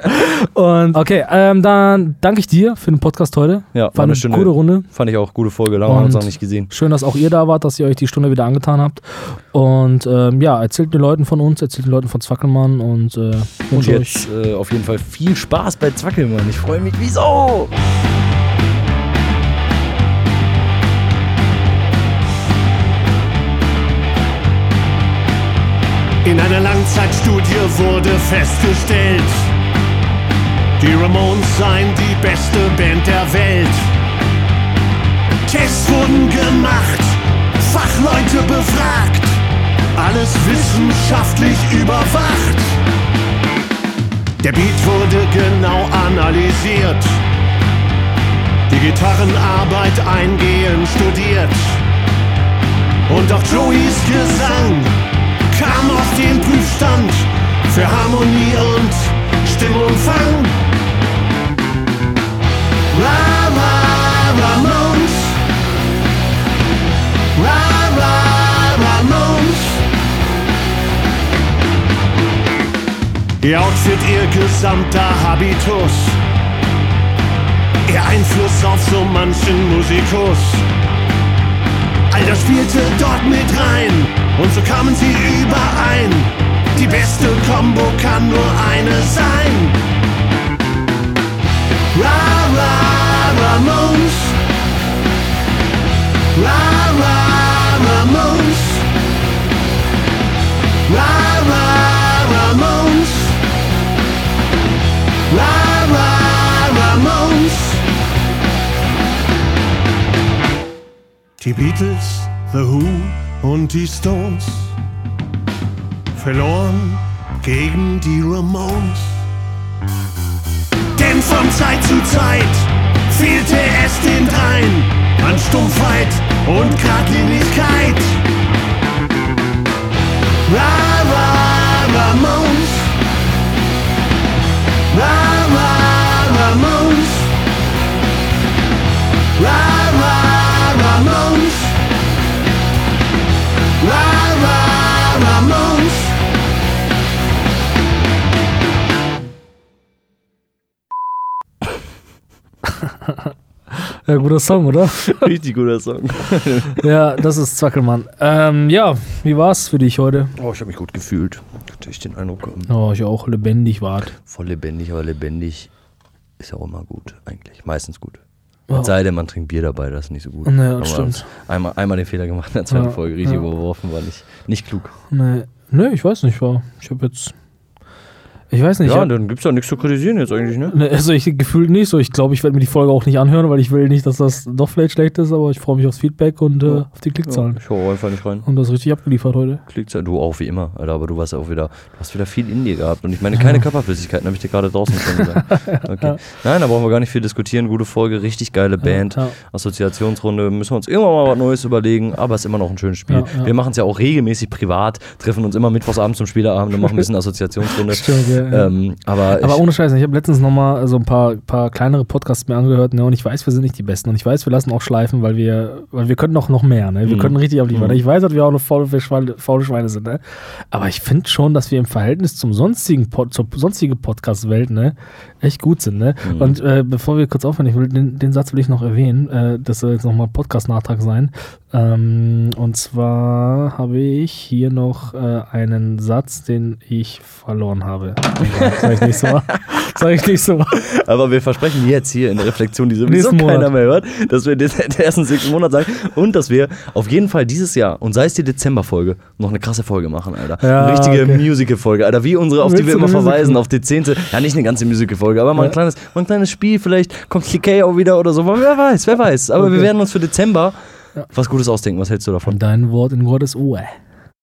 Und okay, ähm, dann danke ich dir für den Podcast heute. Ja, War eine schöne- gute Runde. Fand ich auch gute Folge. Lange haben wir uns noch nicht gesehen. Schön, dass auch ihr da wart, dass ihr euch die Stunde wieder angetan habt. Und ähm, ja, erzählt den Leuten von uns, erzählt den Leuten von Zwackelmann und äh, Und wünsche euch jetzt äh, auf jeden Fall viel Spaß bei Zwackelmann. Ich freue mich. In einer Langzeitstudie wurde festgestellt, die Ramones seien die beste Band der Welt. Tests wurden gemacht, Fachleute befragt, alles wissenschaftlich überwacht. Der Beat wurde genau analysiert, die Gitarrenarbeit eingehend studiert. Und auch Joeys Gesang kam auf den Prüfstand für Harmonie und Stimmumfang. Ra, ra, Ramones. Ra, ra, Ramones. Ihr Outfit, ihr gesamter Habitus. Ihr Einfluss auf so manchen Musikus. All das spielte dort mit rein und so kamen sie überein. Die beste Combo kann nur eine sein. Ra, ra, Ramones. Ra, ra, Ramones. Ra, ra, Die Beatles, The Who und die Stones verloren gegen die Ramones. Denn von Zeit zu Zeit fehlte es den dreien an Stumpfheit und Gradlinigkeit. Ra, Ja, guter Song, oder? Richtig guter Song. ja, das ist Zwackelmann. Ähm, ja, wie war's für dich heute? Oh, ich habe mich gut gefühlt. Hatte ich den Eindruck. Oh, ich auch lebendig wart. Voll lebendig, aber lebendig ist ja auch immer gut, eigentlich. Meistens gut. Es sei denn, man trinkt Bier dabei, das ist nicht so gut. Ja, das aber stimmt. Einmal, einmal den Fehler gemacht in der zweiten Ja, Folge, richtig ja. überworfen, war nicht, nicht klug. Nee, nee, ich weiß nicht, war. Ich habe jetzt. Ich weiß nicht. Ja, ich, dann gibt's ja nichts zu kritisieren jetzt eigentlich, ne? Ne, Also ich gefühlt nicht so. Ich glaube, ich werde mir die Folge auch nicht anhören, weil ich will nicht, dass das doch vielleicht schlecht ist, aber ich freue mich aufs Feedback und äh, auf die Klickzahlen. Ich hau einfach nicht rein. Und das richtig abgeliefert heute. Klickzahlen, du auch wie immer, Alter, aber du warst ja auch wieder, du hast wieder viel in dir gehabt. Und ich meine, keine Körperflüssigkeiten, habe ich dir gerade draußen schon gesagt. Okay. Nein, da brauchen wir gar nicht viel diskutieren. Gute Folge, richtig geile Band. ja. Assoziationsrunde, müssen wir uns irgendwann mal was Neues überlegen, aber es ist immer noch ein schönes Spiel. Ja, ja. Wir machen es ja auch regelmäßig privat, treffen uns immer mittwochsabends zum Spieleabend und machen ein bisschen Assoziationsrunde. Stimmt, ja, ja. Ähm, aber Aber ohne Scheiß, ich habe letztens nochmal so ein paar, paar kleinere Podcasts mir angehört, ne? Und ich weiß, wir sind nicht die Besten. Und ich weiß, wir lassen auch schleifen, weil wir, weil wir können noch, noch mehr, ne? Wir Mhm. können richtig abliefern. Mhm. Ich weiß, dass wir auch noch faule Schweine, faule Schweine sind, ne? Aber ich finde schon, dass wir im Verhältnis zum sonstigen Pod, zur sonstigen Podcast-Welt, ne, echt gut sind, ne? Mhm. Und äh, bevor wir kurz aufhören, ich will, den, den Satz will ich noch erwähnen. Äh, das soll jetzt nochmal Podcast-Nachtrag sein. Ähm, und zwar habe ich hier noch äh, einen Satz, den ich verloren habe. Sag ich nicht so. Sag ich nicht so. aber wir versprechen jetzt hier in der Reflexion, die sowieso keiner mehr hört, dass wir den, ersten sechsten Monat sagen und dass wir auf jeden Fall dieses Jahr, und sei es die Dezemberfolge, noch eine krasse Folge machen, Alter. Ja, eine richtige okay. Musical-Folge, Alter, wie unsere, auf die Willst wir du immer verweisen, auf die zehnte, ja nicht eine ganze Musical-Folge, aber mal ein, kleines, mal ein kleines Spiel, vielleicht kommt TK auch wieder oder so, wer weiß, wer weiß. Aber wir Okay. werden uns für Dezember was Gutes ausdenken. Was hältst du davon? Dein Wort in Gottes Ohr.